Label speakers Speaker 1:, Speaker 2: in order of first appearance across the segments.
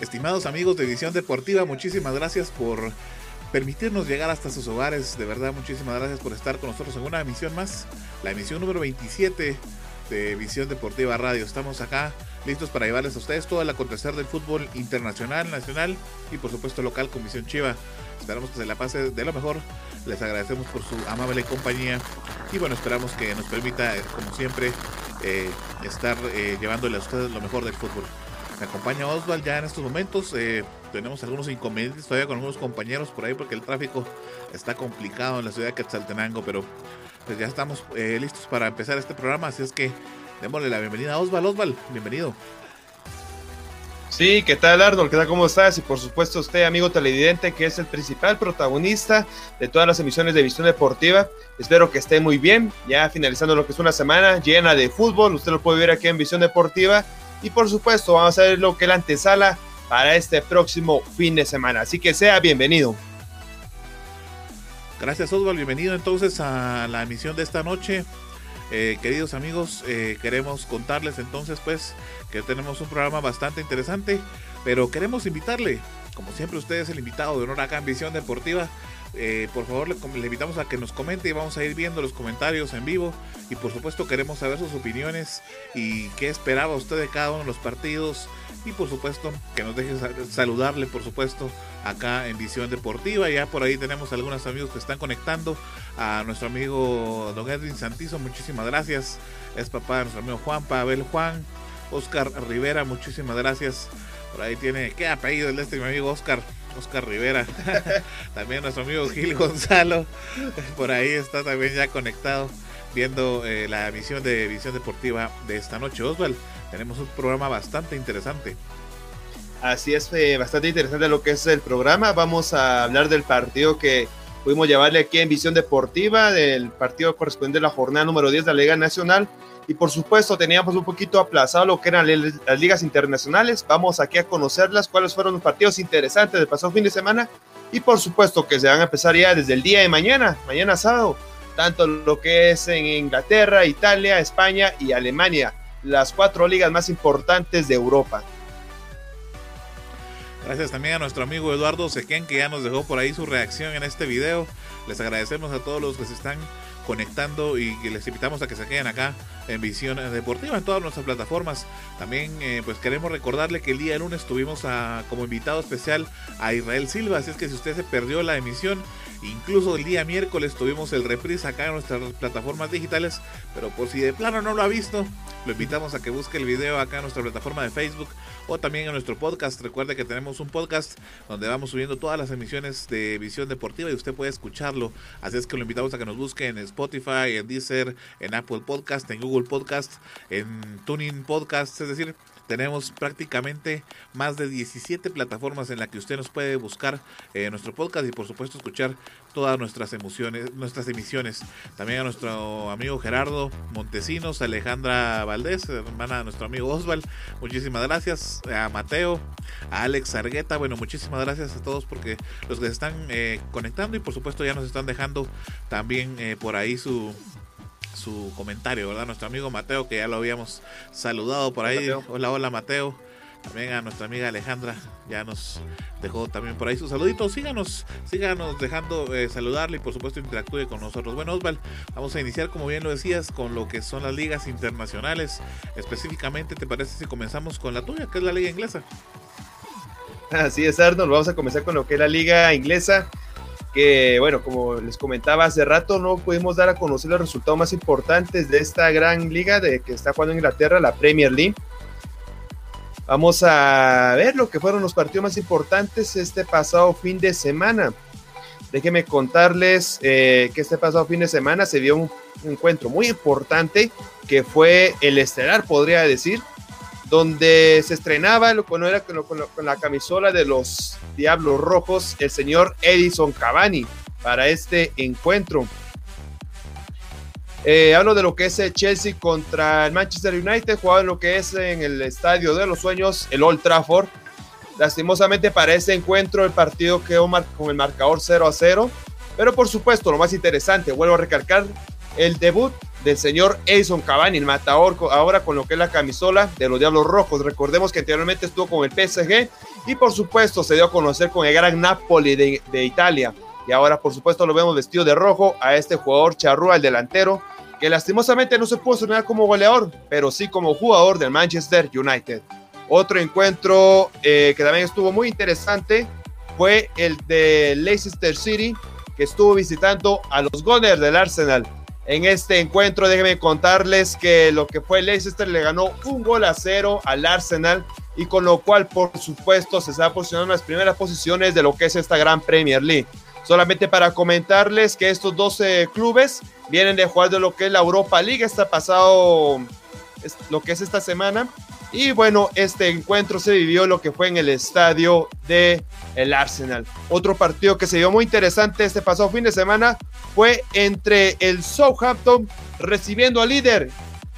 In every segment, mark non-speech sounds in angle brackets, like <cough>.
Speaker 1: Estimados amigos de Visión Deportiva, muchísimas gracias por permitirnos llegar hasta sus hogares. De verdad, muchísimas gracias por estar con nosotros en una emisión más, la emisión número 27 de Visión Deportiva Radio. Estamos acá listos para llevarles a ustedes todo el acontecer del fútbol internacional, nacional y por supuesto local con Visión Chiva. Esperamos que se la pase de lo mejor. Les agradecemos por su amable compañía y bueno, esperamos que nos permita, como siempre, eh, estar eh, llevándole a ustedes lo mejor del fútbol. Me acompaña Oswald ya en estos momentos. Eh, tenemos algunos inconvenientes todavía con algunos compañeros por ahí porque el tráfico está complicado en la ciudad de Quetzaltenango, pero pues ya estamos eh, listos para empezar este programa, así es que démosle la bienvenida a Oswald. Oswald, bienvenido.
Speaker 2: Sí, ¿qué tal Arnold? ¿Qué tal? ¿Cómo estás? Y por supuesto usted, amigo televidente, que es el principal protagonista de todas las emisiones de Visión Deportiva. Espero que esté muy bien, ya finalizando lo que es una semana llena de fútbol. Usted lo puede ver aquí en Visión Deportiva y por supuesto vamos a ver lo que es la antesala para este próximo fin de semana. Así que sea bienvenido.
Speaker 1: Gracias Osvaldo, bienvenido entonces a la emisión de esta noche. Eh, queridos amigos, eh, queremos contarles entonces pues que tenemos un programa bastante interesante, pero queremos invitarle, como siempre usted es el invitado de honor acá en Visión Deportiva, eh, por favor le, invitamos a que nos comente y vamos a ir viendo los comentarios en vivo. Y por supuesto queremos saber sus opiniones y qué esperaba usted de cada uno de los partidos. Y por supuesto que nos deje saludarle por supuesto acá en Visión Deportiva. Ya por ahí tenemos algunos amigos que están conectando a nuestro amigo Don Edwin Santizo. Muchísimas gracias. Es papá de nuestro amigo Juan Pavel Juan Oscar Rivera muchísimas gracias. Por ahí tiene qué apellido el de este mi amigo Oscar Oscar Rivera, <laughs> también nuestro amigo Gil Gonzalo, por ahí está también ya conectado viendo eh, la emisión de Visión Deportiva de esta noche. Osval, tenemos un programa bastante interesante.
Speaker 2: Así es, eh, bastante interesante lo que es el programa. Vamos a hablar del partido que pudimos llevarle aquí en Visión Deportiva, del partido correspondiente a la jornada número 10 de la Liga Nacional. Y por supuesto teníamos un poquito aplazado lo que eran las ligas internacionales. Vamos aquí a conocerlas, cuáles fueron los partidos interesantes del pasado fin de semana. Y por supuesto que se van a empezar ya desde el día de mañana, mañana sábado, tanto lo que es en Inglaterra, Italia, España y Alemania, las cuatro ligas más importantes de Europa.
Speaker 1: Gracias también a nuestro amigo Eduardo Sequén que ya nos dejó por ahí su reacción en este video. Les agradecemos a todos los que se están conectando y les invitamos a que se queden acá en Visión Deportiva en todas nuestras plataformas. También eh, pues queremos recordarle que el día lunes tuvimos a, como invitado especial a Israel Silva, así es que si usted se perdió la emisión, incluso el día miércoles tuvimos el reprise acá en nuestras plataformas digitales, pero por si de plano no lo ha visto, lo invitamos a que busque el video acá en nuestra plataforma de Facebook o también en nuestro podcast. Recuerde que tenemos un podcast donde vamos subiendo todas las emisiones de Visión Deportiva y usted puede escucharlo. Así es que lo invitamos a que nos busque en Spotify, en Deezer, en Apple Podcast, en Google Podcast, en Tuning Podcast, es decir, tenemos prácticamente más de 17 plataformas en las que usted nos puede buscar eh, nuestro podcast y por supuesto escuchar todas nuestras emociones, nuestras emisiones. También a nuestro amigo Gerardo Montesinos, Alejandra Valdés, hermana de nuestro amigo Osval, muchísimas gracias. A Mateo, a Alex Argueta, bueno, muchísimas gracias a todos porque los que se están eh, conectando y por supuesto ya nos están dejando también eh, por ahí su su comentario, ¿verdad? Nuestro amigo Mateo, que ya lo habíamos saludado por ahí. Hola, hola Mateo. También a nuestra amiga Alejandra ya nos dejó también por ahí sus saluditos. Síganos, síganos dejando eh, saludarle y por supuesto interactúe con nosotros. Bueno, Osval, vamos a iniciar, como bien lo decías, con lo que son las ligas internacionales. Específicamente, ¿te parece si comenzamos con la tuya, que es la liga inglesa?
Speaker 2: Así es, Arnold. Vamos a comenzar con lo que es la liga inglesa que bueno, como les comentaba hace rato, no pudimos dar a conocer los resultados más importantes de esta gran liga de que está jugando Inglaterra, la Premier League. Vamos a ver lo que fueron los partidos más importantes este pasado fin de semana. Déjenme contarles eh, que este pasado fin de semana se dio un encuentro muy importante que fue el estelar, podría decir, donde se estrenaba con, con, la camisola de los Diablos Rojos el señor Edison Cavani para este encuentro. Eh, hablo de lo que es el Chelsea contra el Manchester United, jugado en lo que es en el Estadio de los Sueños, el Old Trafford. Lastimosamente para ese encuentro el partido quedó con el marcador 0 a 0. Pero por supuesto, lo más interesante, vuelvo a recalcar, el debut del señor Edison Cavani, el matador, ahora con lo que es la camisola de los Diablos Rojos. Recordemos que anteriormente estuvo con el PSG y por supuesto se dio a conocer con el gran Napoli de, Italia. Y ahora por supuesto lo vemos vestido de rojo a este jugador charrúa, el delantero, que lastimosamente no se pudo sonar como goleador, pero sí como jugador del Manchester United. Otro encuentro eh, que también estuvo muy interesante fue el de Leicester City, que estuvo visitando a los Gunners del Arsenal. En este encuentro, déjenme contarles que lo que fue Leicester le ganó un gol a cero al Arsenal y con lo cual, por supuesto, se está posicionando en las primeras posiciones de lo que es esta gran Premier League. Solamente para comentarles que estos 12 clubes vienen de jugar de lo que es la Europa League, está pasado lo que es esta semana. Y bueno, este encuentro se vivió lo que fue en el estadio de el Arsenal. Otro partido que se vio muy interesante este pasado fin de semana fue entre el Southampton recibiendo al líder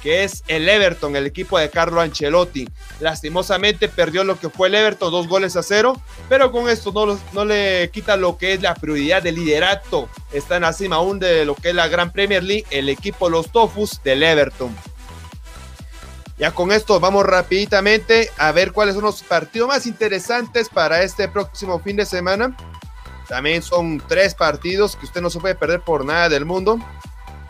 Speaker 2: que es el Everton, el equipo de Carlo Ancelotti. Lastimosamente perdió lo que fue el Everton, dos goles a cero, pero con esto no, no le quita lo que es la prioridad del liderato. Está en la cima aún de lo que es la Gran Premier League, el equipo Los Tofus del Everton. Ya con esto vamos rapiditamente a ver cuáles son los partidos más interesantes para este próximo fin de semana. También son tres partidos que usted no se puede perder por nada del mundo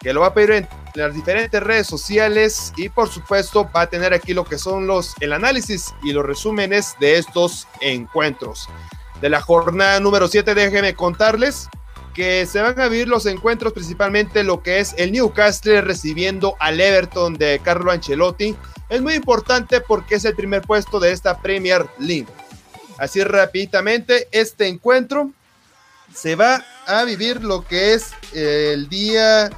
Speaker 2: que lo va a pedir en las diferentes redes sociales y por supuesto va a tener aquí lo que son los el análisis y los resúmenes de estos encuentros. De la jornada número 7 déjenme contarles que se van a vivir los encuentros principalmente lo que es el Newcastle recibiendo al Everton de Carlo Ancelotti. Es muy importante porque es el primer puesto de esta Premier League. Así rápidamente, este encuentro se va a vivir lo que es el día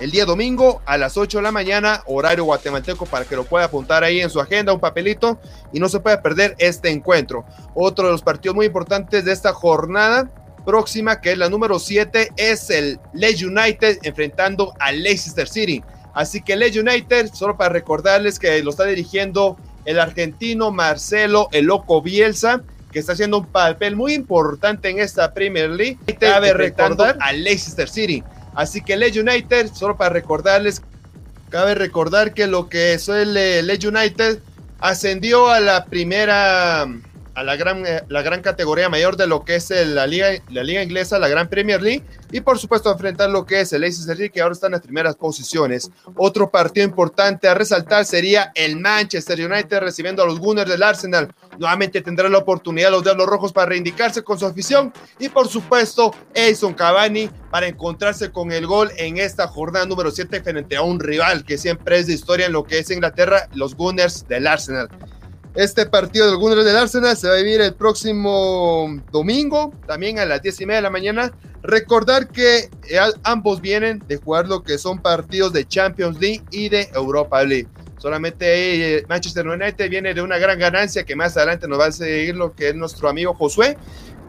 Speaker 2: el día domingo a las 8 de la mañana, horario guatemalteco, para que lo pueda apuntar ahí en su agenda, un papelito, y no se pueda perder este encuentro. Otro de los partidos muy importantes de esta jornada próxima, que es la número 7, es el Leeds United enfrentando al Leicester City. Así que Leeds United, solo para recordarles que lo está dirigiendo el argentino Marcelo El Loco Bielsa, que está haciendo un papel muy importante en esta Premier League. Cabe recordar al Leicester City. Así que Leeds United, solo para recordarles, cabe recordar que lo que es el Leeds United ascendió a la primera a la gran, eh, la gran categoría mayor de lo que es la liga, la liga inglesa, la Gran Premier League, y por supuesto enfrentar lo que es el Leicester City, que ahora está en las primeras posiciones. Otro partido importante a resaltar sería el Manchester United recibiendo a los Gunners del Arsenal. Nuevamente tendrá la oportunidad los Diablos Rojos para reivindicarse con su afición y por supuesto Edson Cavani para encontrarse con el gol en esta jornada número 7 frente a un rival que siempre es de historia en lo que es Inglaterra, los Gunners del Arsenal. Este partido del Gunners del Arsenal se va a vivir el próximo domingo, también a las 10 y media de la mañana. Recordar que eh, ambos vienen de jugar lo que son partidos de Champions League y de Europa League. Solamente eh, Manchester United viene de una gran ganancia que más adelante nos va a seguir lo que es nuestro amigo Josué.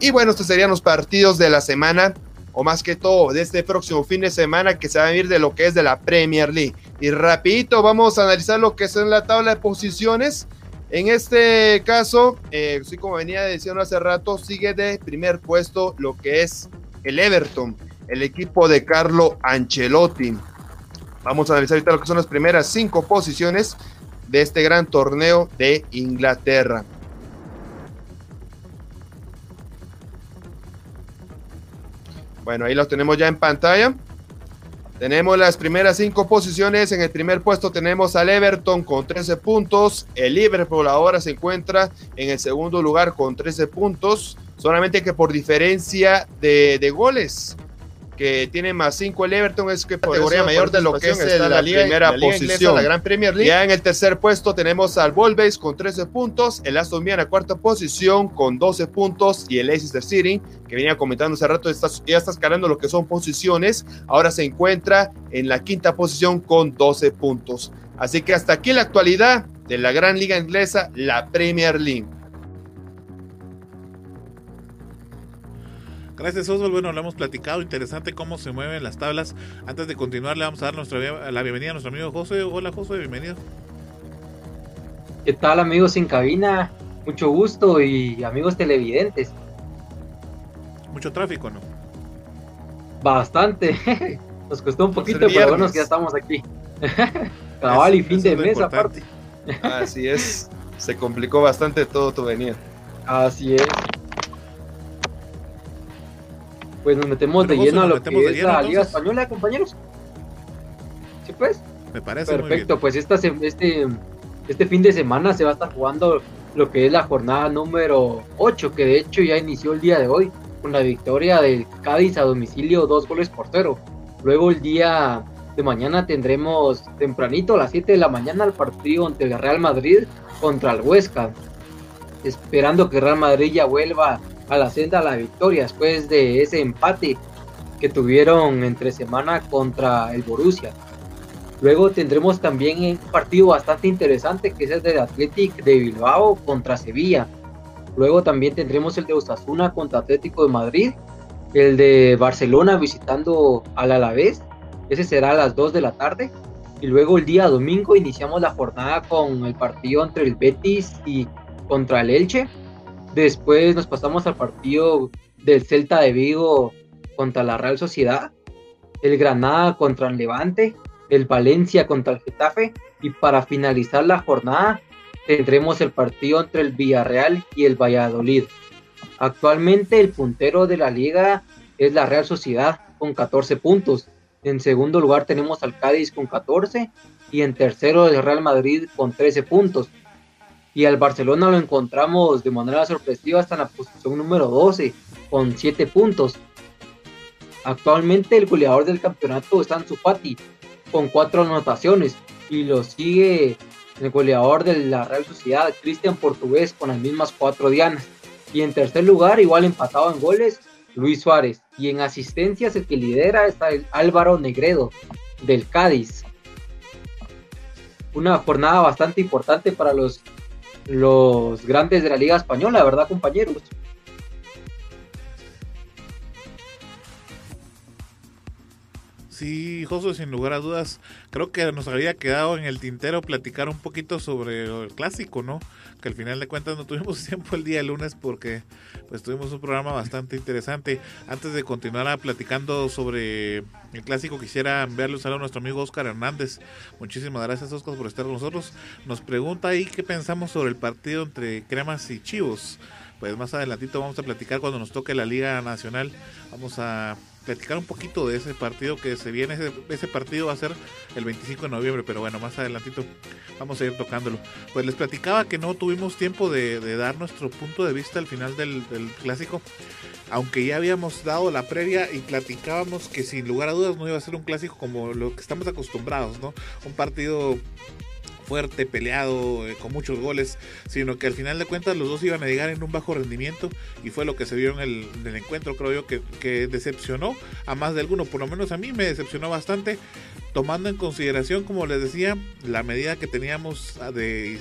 Speaker 2: Y bueno, estos serían los partidos de la semana, o más que todo, de este próximo fin de semana que se va a vivir de lo que es de la Premier League. Y rapidito vamos a analizar lo que es en la tabla de posiciones. En este caso, eh, sí como venía diciendo hace rato, sigue de primer puesto lo que es el Everton, el equipo de Carlo Ancelotti. Vamos a analizar ahorita lo que son las primeras cinco posiciones de este gran torneo de Inglaterra. Bueno, ahí los tenemos ya en pantalla. Tenemos las primeras cinco posiciones. En el primer puesto tenemos al Everton con 13 puntos. El Liverpool ahora se encuentra en el segundo lugar con 13 puntos. Solamente que por diferencia de, de goles que tiene más 5 el Everton es que categoría mayor de lo que es la, primera posición la Gran Premier League. Ya en el tercer puesto tenemos al Wolves con 13 puntos el Aston Villa en la cuarta posición con 12 puntos y el Leicester City que venía comentando hace rato ya está escalando lo que son posiciones ahora se encuentra en la quinta posición con 12 puntos. Así que hasta aquí la actualidad de la gran liga inglesa, la Premier League.
Speaker 1: Gracias, Oswald. Bueno, lo hemos platicado. Interesante cómo se mueven las tablas. Antes de continuar, le vamos a dar nuestra, la bienvenida a nuestro amigo José. Hola, José, bienvenido.
Speaker 3: ¿Qué tal, amigos en cabina? Mucho gusto y amigos televidentes.
Speaker 1: Mucho tráfico, ¿no?
Speaker 3: Bastante. <laughs> Nos costó un poquito, pero bueno, ya estamos aquí. <laughs> Cabal y fin de mes, aparte.
Speaker 2: Así es. Se complicó bastante todo tu venida.
Speaker 3: Así es. Pues nos metemos de lleno a lo que es la Liga Española, compañeros. ¿Sí pues?
Speaker 1: Me parece
Speaker 3: Perfecto, pues esta, este, este fin de semana se va a estar jugando lo que es la jornada número 8, que de hecho ya inició el día de hoy, con la victoria del Cádiz a domicilio, dos goles por cero. Luego el día de mañana tendremos tempranito a las 7 de la mañana el partido ante el Real Madrid contra el Huesca, esperando que Real Madrid ya vuelva a la senda la victoria después de ese empate que tuvieron entre semana contra el Borussia. Luego tendremos también un partido bastante interesante que es el del Athletic de Bilbao contra Sevilla. Luego también tendremos el de Osasuna contra Atlético de Madrid, el de Barcelona visitando al Alavés, ese será a las 2 de la tarde. Y luego el día domingo iniciamos la jornada con el partido entre el Betis y contra el Elche Después nos pasamos al partido del Celta de Vigo contra la Real Sociedad, el Granada contra el Levante, el Valencia contra el Getafe y para finalizar la jornada tendremos el partido entre el Villarreal y el Valladolid. Actualmente el puntero de la liga es la Real Sociedad con 14 puntos. En segundo lugar tenemos al Cádiz con 14 y en tercero el Real Madrid con 13 puntos y al Barcelona lo encontramos de manera sorpresiva hasta la posición número 12 con 7 puntos. Actualmente el goleador del campeonato está en Zupati con 4 anotaciones y lo sigue el goleador de la Real Sociedad, Cristian Portugués, con las mismas 4 dianas. Y en tercer lugar, igual empatado en goles, Luis Suárez. Y en asistencias el que lidera está el Álvaro Negredo del Cádiz. Una jornada bastante importante para los los grandes de la Liga Española, ¿verdad, compañeros?
Speaker 1: Sí, José, sin lugar a dudas, creo que nos había quedado en el tintero platicar un poquito sobre el clásico, ¿no? Que al final de cuentas no tuvimos <laughs> tiempo el día lunes porque pues tuvimos un programa bastante interesante. Antes de continuar platicando sobre el clásico, quisiera enviarle un saludo a nuestro amigo Oscar Hernández. Muchísimas gracias, Oscar, por estar con nosotros. Nos pregunta ahí qué pensamos sobre el partido entre Cremas y Chivos. Pues más adelantito vamos a platicar cuando nos toque la Liga Nacional. Vamos a platicar un poquito de ese partido que se viene. Ese, partido va a ser el 25 de noviembre, pero bueno, más adelantito vamos a ir tocándolo. Pues les platicaba que no tuvimos tiempo de, dar nuestro punto de vista al final del, clásico, aunque ya habíamos dado la previa y platicábamos que sin lugar a dudas no iba a ser un clásico como lo que estamos acostumbrados, ¿no? Un partido fuerte, peleado, eh, con muchos goles, sino que al final de cuentas los dos iban a llegar en un bajo rendimiento y fue lo que se vio en el, encuentro, creo yo, que, decepcionó a más de alguno, por lo menos a mí me decepcionó bastante, tomando en consideración, como les decía, la medida que teníamos de,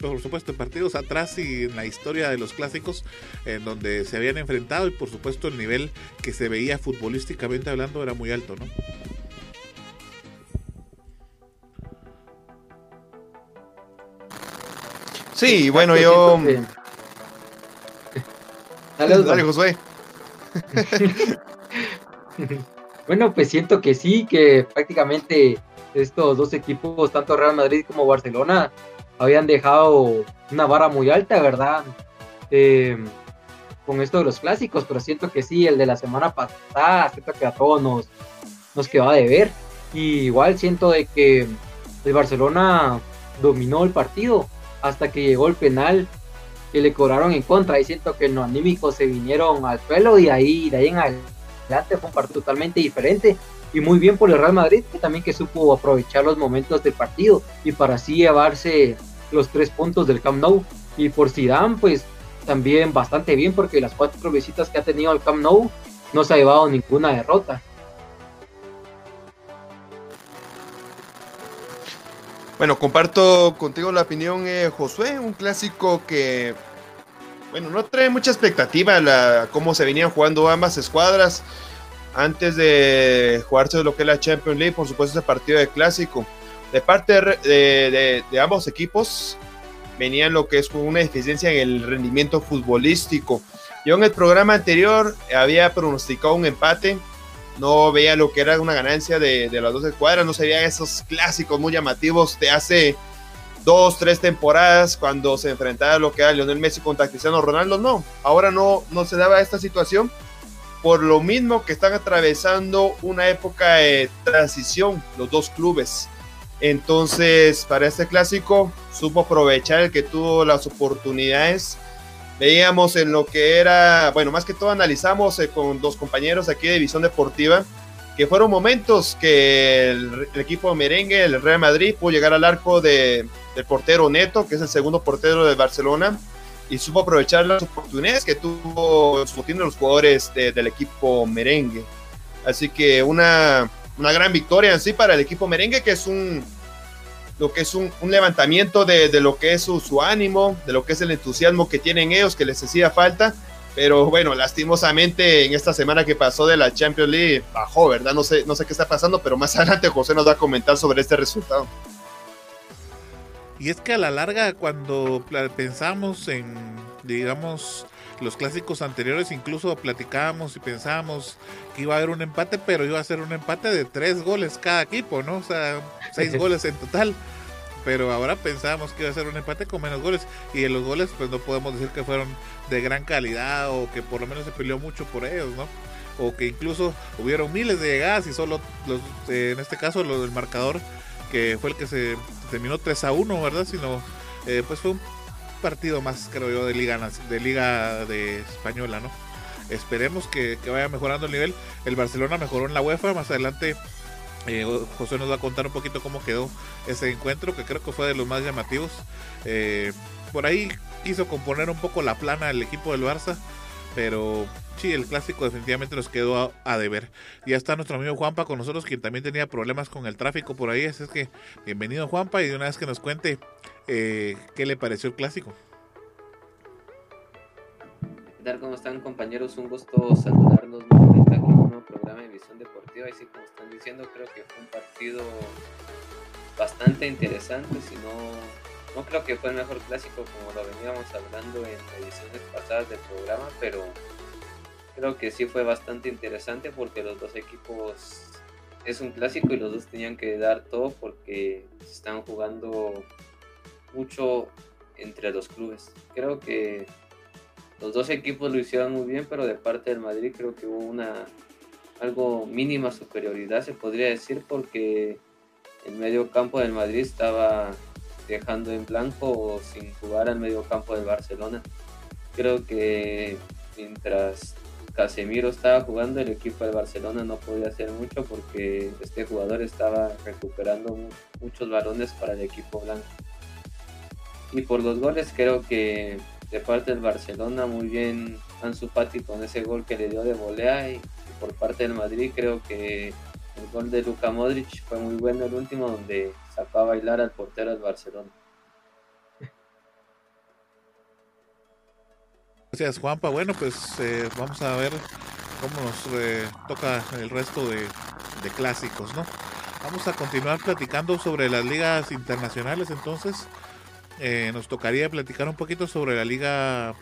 Speaker 1: por supuesto, partidos atrás y en la historia de los clásicos, en donde se habían enfrentado y por supuesto el nivel que se veía futbolísticamente hablando era muy alto, ¿no?
Speaker 2: Sí, bueno, yo. Dale, Josué. <laughs>
Speaker 3: bueno, pues siento que sí, que prácticamente estos dos equipos, tanto Real Madrid como Barcelona, habían dejado una vara muy alta, ¿verdad? Eh, con esto de los clásicos, pero siento que sí, el de la semana pasada, siento que a todos nos, nos quedó a deber. Y igual siento de que el Barcelona dominó el partido, hasta que llegó el penal que le cobraron en contra. Y siento que los anímicos se vinieron al suelo y ahí de ahí en adelante fue un partido totalmente diferente. Y muy bien por el Real Madrid, que también que supo aprovechar los momentos del partido y para así llevarse los tres puntos del Camp Nou. Y por Zidane, pues también bastante bien porque las cuatro visitas que ha tenido al Camp Nou no se ha llevado ninguna derrota.
Speaker 2: Bueno, comparto contigo la opinión, eh, Josué, un clásico que, bueno, no trae mucha expectativa la, cómo se venían jugando ambas escuadras antes de jugarse lo que es la Champions League, por supuesto ese partido de clásico. De parte de, de, ambos equipos venían lo que es una deficiencia en el rendimiento futbolístico. Yo en el programa anterior había pronosticado un empate, no veía lo que era una ganancia de, de las dos escuadras, no se veían esos clásicos muy llamativos de hace dos, tres temporadas cuando se enfrentaba lo que era Lionel Messi contra Cristiano Ronaldo, no, ahora no, no se daba esta situación por lo mismo que están atravesando una época de transición los dos clubes. Entonces, para este clásico, supo aprovechar el que tuvo las oportunidades. Veíamos en lo que era, bueno, más que todo analizamos eh, con dos compañeros aquí de Visión Deportiva, que fueron momentos que el, equipo merengue, el Real Madrid, pudo llegar al arco de, del portero Neto, que es el segundo portero de Barcelona, y supo aprovechar las oportunidades que tuvo los jugadores del equipo merengue. Así que una, una, gran victoria en sí para el equipo merengue, que es un lo que es un, un levantamiento de, de, lo que es su, su, ánimo, de lo que es el entusiasmo que tienen ellos, que les hacía falta. Pero bueno, lastimosamente en esta semana que pasó de la Champions League bajó, ¿verdad? No sé, no sé qué está pasando, pero más <laughs> adelante José nos va a comentar sobre este resultado.
Speaker 1: Y es que a la larga, cuando pensamos en, digamos, los clásicos anteriores, incluso platicábamos y pensábamos que iba a haber un empate, pero iba a ser un empate de tres goles cada equipo, ¿no? O sea, seis <laughs> goles en total. Pero ahora pensábamos que iba a ser un empate con menos goles. Y en los goles, pues no podemos decir que fueron de gran calidad o que por lo menos se peleó mucho por ellos, ¿no? O que incluso hubieron miles de llegadas y solo los, eh, en este caso, lo del marcador que fue el que se terminó 3 a 1, ¿verdad? Sino, eh, pues fue un partido más, creo yo, de liga, de liga de española, ¿no? Esperemos que, vaya mejorando el nivel. El Barcelona mejoró en la UEFA, más adelante eh, José nos va a contar un poquito cómo quedó ese encuentro, que creo que fue de los más llamativos. Eh, por ahí quiso componer un poco la plana el equipo del Barça, pero sí, el clásico definitivamente nos quedó a, deber. Ya está nuestro amigo Juanpa con nosotros, quien también tenía problemas con el tráfico por ahí. Así es que bienvenido Juanpa y de una vez que nos cuente eh, qué le pareció el clásico.
Speaker 4: ¿Qué tal? ¿Cómo están compañeros? Un gusto saludarnos nuevamente aquí en un nuevo programa de Visión Deportiva. Y sí, como están diciendo, creo que fue un partido bastante interesante, si no no creo que fue el mejor clásico como lo veníamos hablando en ediciones pasadas del programa, pero creo que sí fue bastante interesante porque los dos equipos es un clásico y los dos tenían que dar todo porque se están jugando mucho entre los clubes. Creo que los dos equipos lo hicieron muy bien, pero de parte del Madrid creo que hubo una algo mínima superioridad, se podría decir, porque el medio campo del Madrid estaba dejando en blanco o sin jugar al medio campo del Barcelona. Creo que mientras Casemiro estaba jugando, el equipo de Barcelona no podía hacer mucho porque este jugador estaba recuperando muchos balones para el equipo blanco. Y por los goles creo que de parte del Barcelona muy bien Ansu Fati con ese gol que le dio de volea y por parte del Madrid creo que el gol de Luka Modric fue muy bueno el último donde sacó a bailar al portero del Barcelona.
Speaker 1: Gracias Juanpa. Bueno, pues eh, vamos a ver cómo nos eh, toca el resto de, clásicos, ¿no? Vamos a continuar platicando sobre las ligas internacionales entonces. Eh, nos tocaría platicar un poquito sobre la liga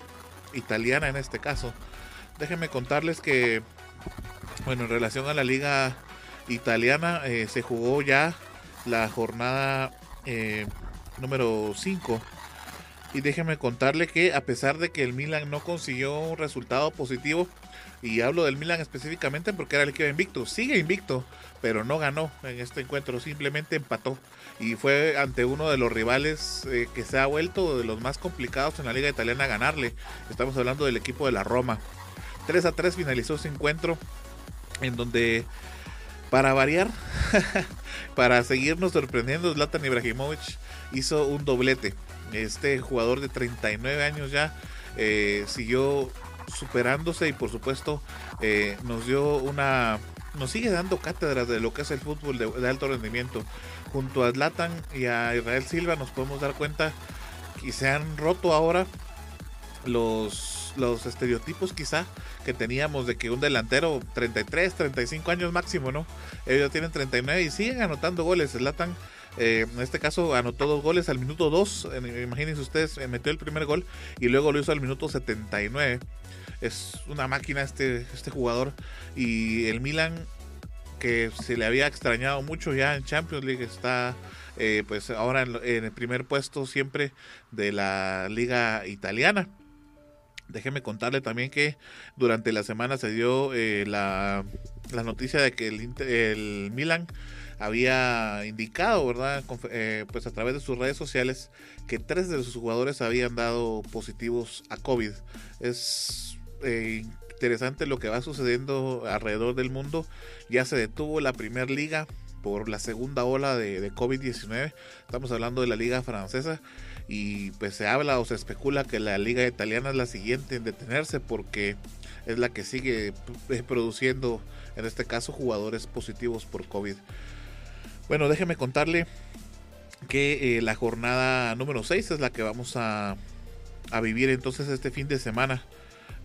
Speaker 1: italiana en este caso. Déjenme contarles que, bueno, en relación a la liga italiana, se jugó ya la jornada número 5 y déjeme contarle que a pesar de que el Milan no consiguió un resultado positivo, y hablo del Milan específicamente porque era el equipo invicto, sigue invicto, pero no ganó en este encuentro, simplemente empató. Y fue ante uno de los rivales eh, que se ha vuelto de los más complicados en la liga italiana ganarle. Estamos hablando del equipo de la Roma. 3 a 3 finalizó ese encuentro en donde para variar, <laughs> para seguirnos sorprendiendo, Zlatan Ibrahimovic hizo un doblete. Este jugador de 39 años ya eh, siguió superándose y por supuesto eh, nos dio una nos sigue dando cátedras de lo que es el fútbol de, alto rendimiento. Junto a Zlatan y a Israel Silva nos podemos dar cuenta que se han roto ahora los, los estereotipos quizá que teníamos de que un delantero 33, 35 años máximo, ¿no? Ellos tienen 39 y siguen anotando goles. Zlatan eh, en este caso anotó dos goles al minuto 2. Imagínense ustedes, eh, metió el primer gol y luego lo hizo al minuto 79 es una máquina este, este jugador. Y el Milan, que se le había extrañado mucho ya en Champions League, está eh, pues ahora en, el primer puesto siempre de la liga italiana. Déjeme contarle también que durante la semana se dio eh, la, la, noticia de que el, el Milan había indicado, ¿verdad? Eh, pues a través de sus redes sociales que tres de sus jugadores habían dado positivos a COVID. Es eh, interesante lo que va sucediendo alrededor del mundo. Ya se detuvo la primera liga por la segunda ola de, COVID-19. Estamos hablando de la liga francesa y pues se habla o se especula que la liga italiana es la siguiente en detenerse porque es la que sigue produciendo en este caso jugadores positivos por COVID. Bueno, déjeme contarle que eh, la jornada número 6 es la que vamos a vivir entonces este fin de semana.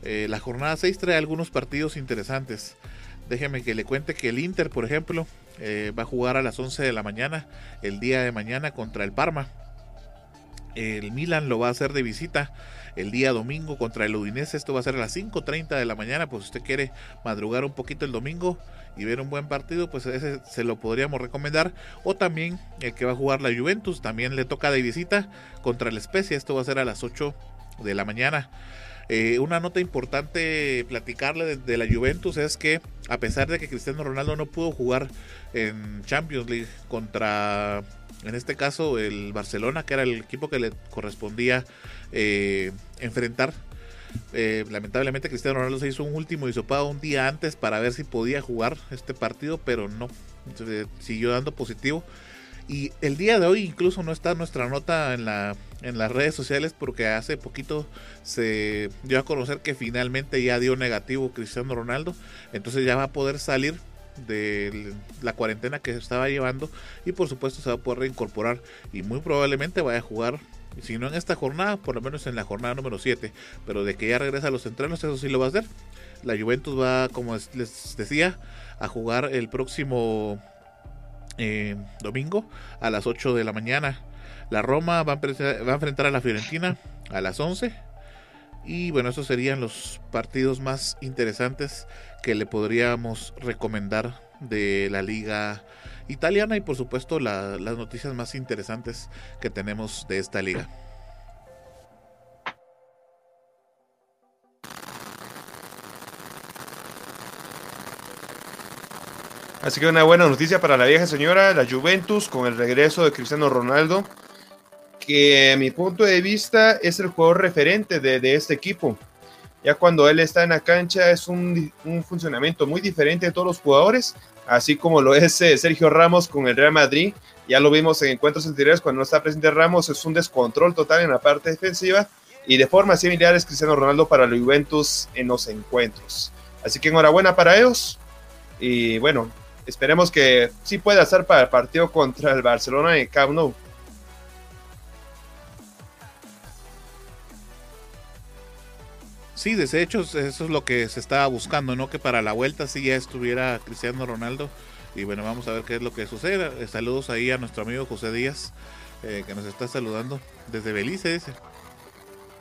Speaker 1: Eh, la jornada 6 trae algunos partidos interesantes. Déjeme que le cuente que el Inter, por ejemplo, eh, va a jugar a las 11 de la mañana el día de mañana contra el Parma. El Milan lo va a hacer de visita el día domingo contra el Udinese. Esto va a ser a las 5.30 de la mañana. Pues si usted quiere madrugar un poquito el domingo y ver un buen partido, pues ese se lo podríamos recomendar. O también el que va a jugar la Juventus, también le toca de visita contra el Spezia. Esto va a ser a las 8 de la mañana. Eh, una nota importante platicarle de, la Juventus es que a pesar de que Cristiano Ronaldo no pudo jugar en Champions League contra, en este caso, el Barcelona, que era el equipo que le correspondía eh, enfrentar, eh, lamentablemente Cristiano Ronaldo se hizo un último hisopado un día antes para ver si podía jugar este partido, pero no, siguió dando positivo. Y el día de hoy incluso no está nuestra nota en, la, en las redes sociales porque hace poquito se dio a conocer que finalmente ya dio negativo Cristiano Ronaldo. Entonces ya va a poder salir de la cuarentena que se estaba llevando y por supuesto se va a poder reincorporar y muy probablemente vaya a jugar si no en esta jornada, por lo menos en la jornada número 7, pero de que ya regresa a los entrenos, eso sí lo va a hacer. La Juventus va, como les decía, a jugar el próximo eh, domingo a las 8 de la mañana. La Roma va a, enfrentar a la Fiorentina a las 11. Y bueno, esos serían los partidos más interesantes que le podríamos recomendar de la liga italiana y por supuesto las noticias más interesantes que tenemos de esta liga.
Speaker 2: Así que una buena noticia para la vieja señora, la Juventus, con el regreso de Cristiano Ronaldo, que a mi punto de vista es el jugador referente de, este equipo. Ya cuando él está en la cancha es un, funcionamiento muy diferente de todos los jugadores, así como lo es eh, Sergio Ramos con el Real Madrid. Ya lo vimos en encuentros anteriores, cuando no está presente Ramos es un descontrol total en la parte defensiva y de forma similar es Cristiano Ronaldo para la Juventus en los encuentros. Así que enhorabuena para ellos. Y bueno, Esperemos que sí pueda estar para el partido contra el Barcelona en Camp Nou.
Speaker 1: Sí, de hecho, eso es lo que se estaba buscando, ¿no? Que para la vuelta sí ya estuviera Cristiano Ronaldo. Y bueno, vamos a ver qué es lo que sucede. Eh, saludos ahí a nuestro amigo José Díaz, eh, que nos está saludando desde Belice,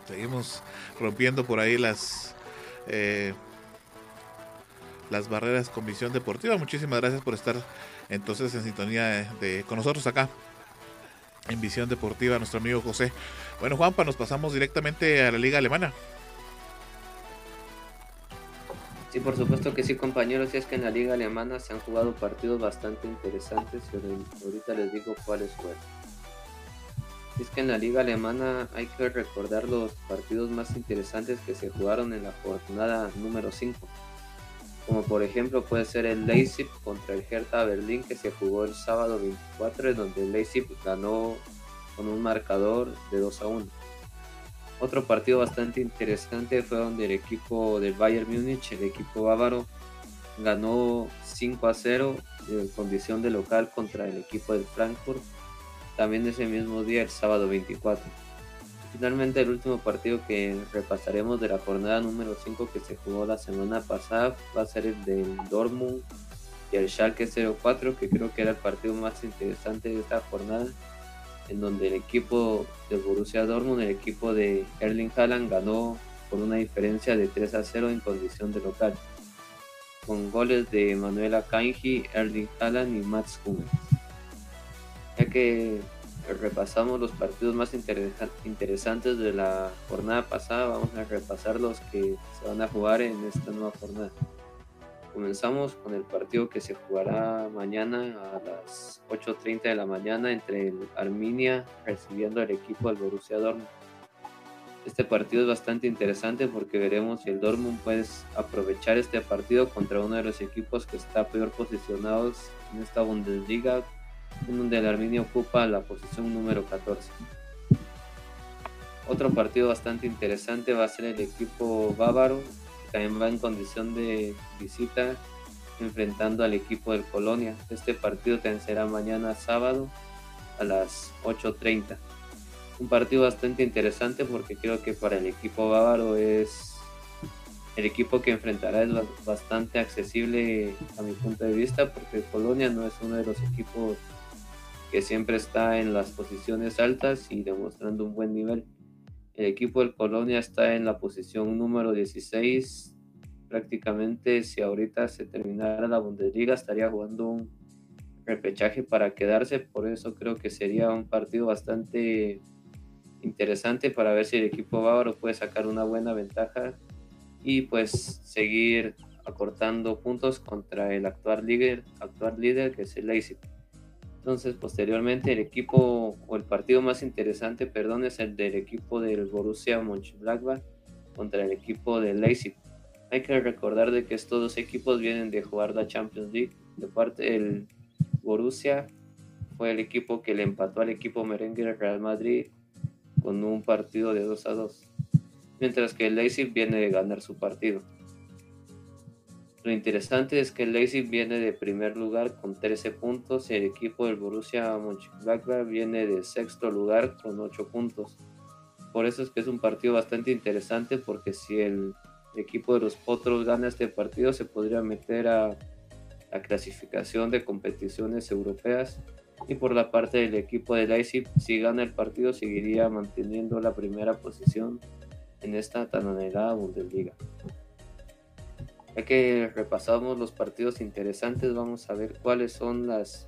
Speaker 1: Seguimos rompiendo por ahí las eh, las barreras con visión deportiva. Muchísimas gracias por estar entonces en sintonía de, con nosotros acá en visión deportiva, nuestro amigo José. Bueno, Juanpa, nos pasamos directamente a la liga alemana.
Speaker 4: Sí, por supuesto que sí, compañeros. Y es que en la liga alemana se han jugado partidos bastante interesantes, pero ahorita les digo cuáles fueron. Es que en la liga alemana hay que recordar los partidos más interesantes que se jugaron en la jornada número 5 como por ejemplo puede ser el Leipzig contra el Hertha Berlín que se jugó el sábado 24 donde el Leipzig ganó con un marcador de 2 a 1. Otro partido bastante interesante fue donde el equipo del Bayern Múnich, el equipo bávaro, ganó 5 a 0 en condición de local contra el equipo del Frankfurt. También ese mismo día, el sábado 24. Finalmente el último partido que repasaremos de la jornada número 5 que se jugó la semana pasada va a ser el del Dortmund y el Schalke 04 que creo que era el partido más interesante de esta jornada en donde el equipo de Borussia Dortmund, el equipo de Erling Haaland ganó por una diferencia de 3 a 0 en condición de local con goles de Manuela Kanji, Erling Haaland y Mats Hummels. Ya que repasamos los partidos más interesantes de la jornada pasada, vamos a repasar los que se van a jugar en esta nueva jornada. Comenzamos con el partido que se jugará mañana a las 8.30 de la mañana entre el Arminia recibiendo al equipo del Borussia Dortmund. Este partido es bastante interesante porque veremos si el Dortmund puede aprovechar este partido contra uno de los equipos que está peor posicionados en esta Bundesliga, donde el Arminia ocupa la posición número 14. Otro partido bastante interesante va a ser el equipo bávaro, que también va en condición de visita enfrentando al equipo del Colonia. Este partido también será mañana sábado a las 8.30 un partido bastante interesante porque creo que para el equipo bávaro es el equipo que enfrentará es bastante accesible a mi punto de vista porque Colonia no es uno de los equipos que siempre está en las posiciones altas y demostrando un buen nivel. El equipo del Colonia está en la posición número 16. Prácticamente si ahorita se terminara la Bundesliga estaría jugando un repechaje para quedarse. Por eso creo que sería un partido bastante interesante para ver si el equipo bávaro puede sacar una buena ventaja y pues seguir acortando puntos contra el actual líder, actual líder que es el Leipzig. Entonces, posteriormente el equipo o el partido más interesante, perdón, es el del equipo del Borussia Mönchengladbach contra el equipo del Leipzig. Hay que recordar de que estos dos equipos vienen de jugar la Champions League. De parte del Borussia fue el equipo que le empató al equipo merengue Real Madrid con un partido de 2 a 2, mientras que el Leipzig viene de ganar su partido. Lo interesante es que el Leipzig viene de primer lugar con 13 puntos y el equipo del Borussia Mönchengladbach viene de sexto lugar con 8 puntos. Por eso es que es un partido bastante interesante porque si el equipo de los Potros gana este partido se podría meter a la clasificación de competiciones europeas y por la parte del equipo de Leipzig, si gana el partido, seguiría manteniendo la primera posición en esta tan anhelada Bundesliga. Ya que repasamos los partidos interesantes, vamos a ver cuáles son las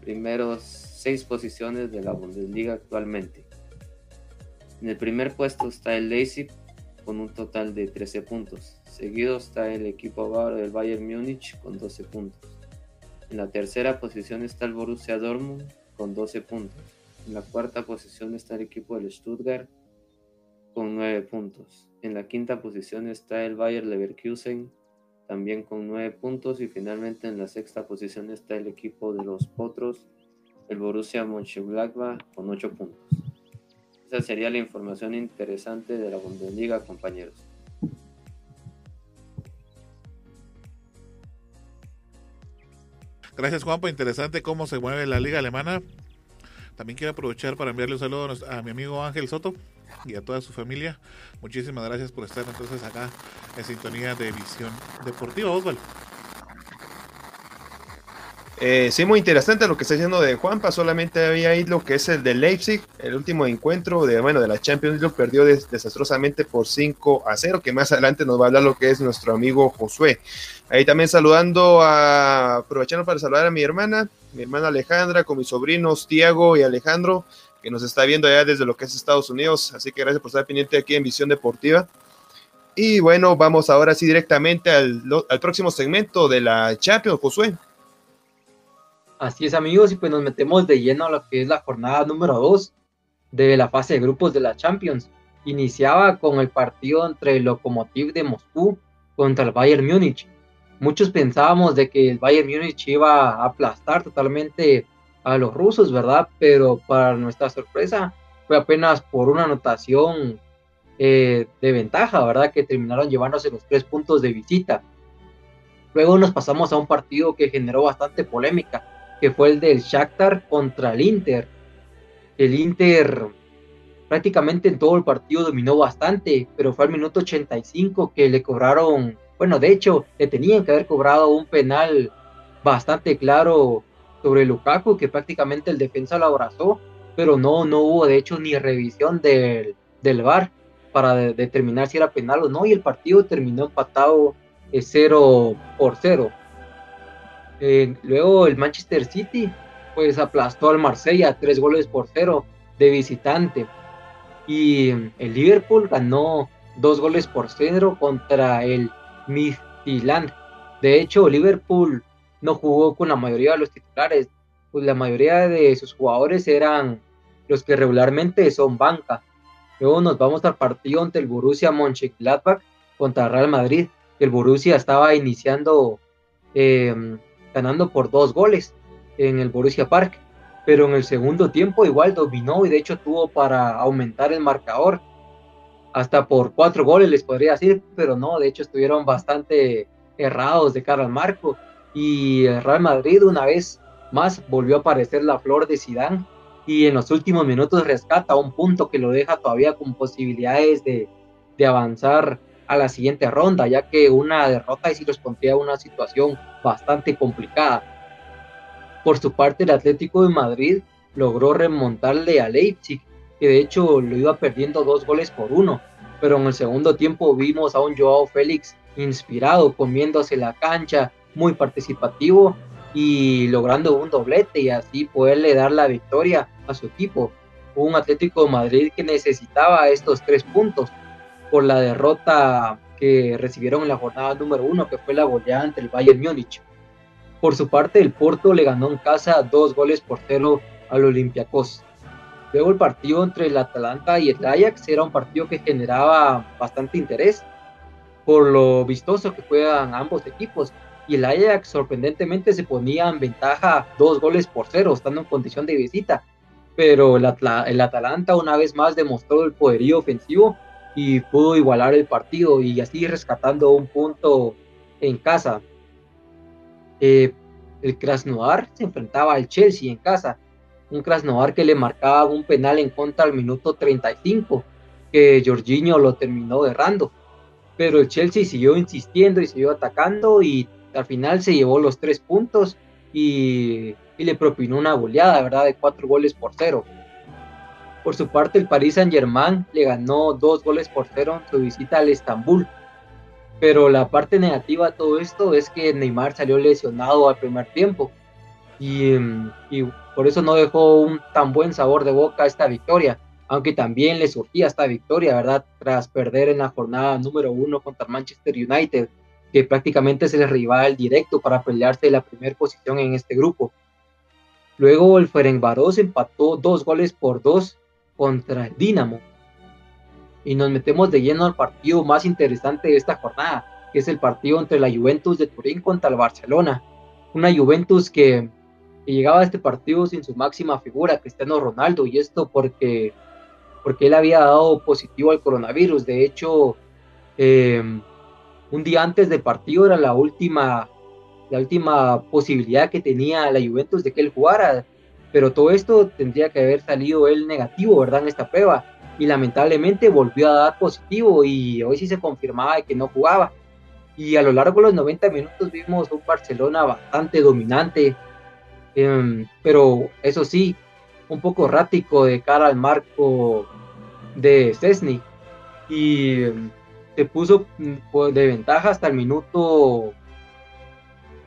Speaker 4: primeros seis posiciones de la Bundesliga actualmente. En el primer puesto está el Leipzig con un total de 13 puntos. Seguido está el equipo bávaro del Bayern Múnich con 12 puntos. En la tercera posición está el Borussia Dortmund con 12 puntos. En la cuarta posición está el equipo del Stuttgart con 9 puntos. En la quinta posición está el Bayer Leverkusen también con 9 puntos. Y finalmente en la sexta posición está el equipo de los Potros, el Borussia Mönchengladbach con 8 puntos. Esa sería la información interesante de la Bundesliga, compañeros.
Speaker 1: Gracias Juanpa, interesante cómo se mueve la liga alemana. También quiero aprovechar para enviarle un saludo a mi amigo Ángel Soto y a toda su familia. Muchísimas gracias por estar entonces acá en sintonía de Visión Deportiva, Osvaldo.
Speaker 2: Eh, sí, muy interesante lo que está diciendo de Juanpa. Solamente había ahí lo que es el de Leipzig, el último encuentro de, bueno, de la Champions League, perdió desastrosamente por 5 a 0, que más adelante nos va a hablar lo que es nuestro amigo Josué. Ahí también saludando a, aprovechando para saludar a mi hermana, mi hermana Alejandra, con mis sobrinos Tiago y Alejandro, que nos está viendo allá desde lo que es Estados Unidos. Así que gracias por estar pendiente aquí en Visión Deportiva. Y bueno, vamos ahora sí directamente al, al próximo segmento de la Champions, Josué.
Speaker 3: Así es, amigos, y pues nos metemos de lleno a lo que es la jornada número 2 de la fase de grupos de la Champions. Iniciaba con el partido entre el Lokomotiv de Moscú contra el Bayern Múnich. Muchos pensábamos de que el Bayern Múnich iba a aplastar totalmente a los rusos, ¿verdad? Pero para nuestra sorpresa fue apenas por una anotación eh, de ventaja, ¿verdad? Que terminaron llevándose los tres puntos de visita. Luego nos pasamos a un partido que generó bastante polémica, que fue el del Shakhtar contra el Inter. El Inter prácticamente en todo el partido dominó bastante, pero fue al minuto 85 que le cobraron, bueno, de hecho, le tenían que haber cobrado un penal bastante claro sobre Lukaku, que prácticamente el defensa lo abrazó, pero no, no hubo de hecho ni revisión del, del VAR para determinar si era penal o no, y el partido terminó empatado 0 eh, por 0. Eh, luego el Manchester City pues aplastó al Marsella tres goles por cero de visitante y el Liverpool ganó dos goles por cero contra el Midtjylland. De hecho, Liverpool no jugó con la mayoría de los titulares, pues la mayoría de sus jugadores eran los que regularmente son banca. Luego nos vamos al partido ante el Borussia Mönchengladbach contra Real Madrid. El Borussia estaba iniciando em, ganando por dos goles en el Borussia Park pero en el segundo tiempo igual dominó y de hecho tuvo para aumentar el marcador hasta por cuatro goles les podría decir, pero no, de hecho estuvieron bastante errados de cara al marco y el Real Madrid una vez más volvió a aparecer la flor de Sidán y en los últimos minutos rescata un punto que lo deja todavía con posibilidades de, de avanzar a la siguiente ronda, ya que una derrota y si los pondría una situación bastante complicada. Por su parte, el Atlético de Madrid logró remontarle a Leipzig, que de hecho lo iba perdiendo dos goles por uno, pero en el segundo tiempo vimos a un Joao Félix inspirado, comiéndose la cancha, muy participativo y logrando un doblete y así poderle dar la victoria a su equipo. Un Atlético de Madrid que necesitaba estos tres puntos por la derrota que recibieron en la jornada número uno, que fue la goleada ante el Bayern Múnich. Por su parte, el Porto le ganó en casa dos goles por cero al Olympiacos. Luego el partido entre el Atalanta y el Ajax era un partido que generaba bastante interés por lo vistoso que juegan ambos equipos. Y el Ajax sorprendentemente se ponía en ventaja dos goles por cero, estando en condición de visita. Pero el, el Atalanta una vez más demostró el poderío ofensivo y pudo igualar el partido y así rescatando un punto en casa. Eh, el Krasnodar se enfrentaba al Chelsea en casa, un Krasnodar que le marcaba un penal en contra al minuto 35, que Jorginho lo terminó errando. Pero el Chelsea siguió insistiendo y siguió atacando y al final se llevó los tres puntos y, y le propinó una goleada, ¿verdad? De cuatro goles por cero. Por su parte, el Paris Saint-Germain le ganó dos goles por cero en su visita al Estambul pero la parte negativa de todo esto es que Neymar salió lesionado al primer tiempo. Y, por eso no dejó un tan buen sabor de boca esta victoria. Aunque también le surgía esta victoria, ¿verdad? Tras perder en la jornada número uno contra Manchester United, que prácticamente es el rival directo para pelearse la primera posición en este grupo. Luego el Ferencváros empató dos goles por dos contra el Dinamo y nos metemos de lleno al partido más interesante de esta jornada, que es el partido entre la Juventus de Turín contra el Barcelona. Una Juventus que, llegaba a este partido sin su máxima figura, Cristiano Ronaldo, y esto porque, porque él había dado positivo al coronavirus. De hecho, em, un día antes del partido era la última, la última posibilidad que tenía la Juventus de que él jugara. Pero todo esto tendría que haber salido él negativo, ¿verdad? En esta prueba y lamentablemente volvió a dar positivo y hoy sí se confirmaba de que no jugaba. Y a lo largo de los 90 minutos vimos un Barcelona bastante dominante, em, pero eso sí, un poco errático de cara al marco de Cesny. Y em, se puso mm, de ventaja hasta el minuto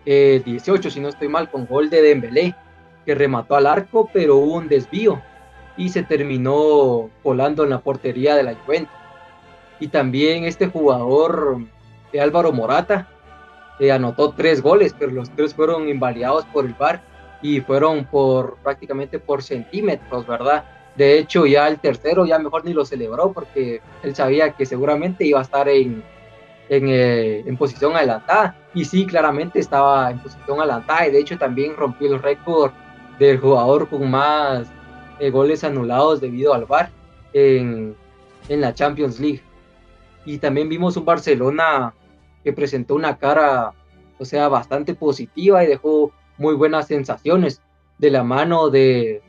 Speaker 3: 18, eh, si no estoy mal, con gol de Dembélé, que remató al arco, pero hubo un desvío y se terminó volando en la portería de la Juventus. Y también este jugador de Álvaro Morata eh, anotó tres goles, pero los tres fueron invalidados por el VAR y fueron por prácticamente por centímetros, ¿verdad? De hecho, ya el tercero ya mejor ni lo celebró porque él sabía que seguramente iba a estar en, en, eh, en posición adelantada. Y sí, claramente estaba en posición adelantada y de hecho también rompió el récord del jugador con más eh, goles anulados debido al VAR en, en la Champions League. Y también vimos un Barcelona que presentó una cara o sea, bastante positiva y dejó muy buenas sensaciones de la mano de,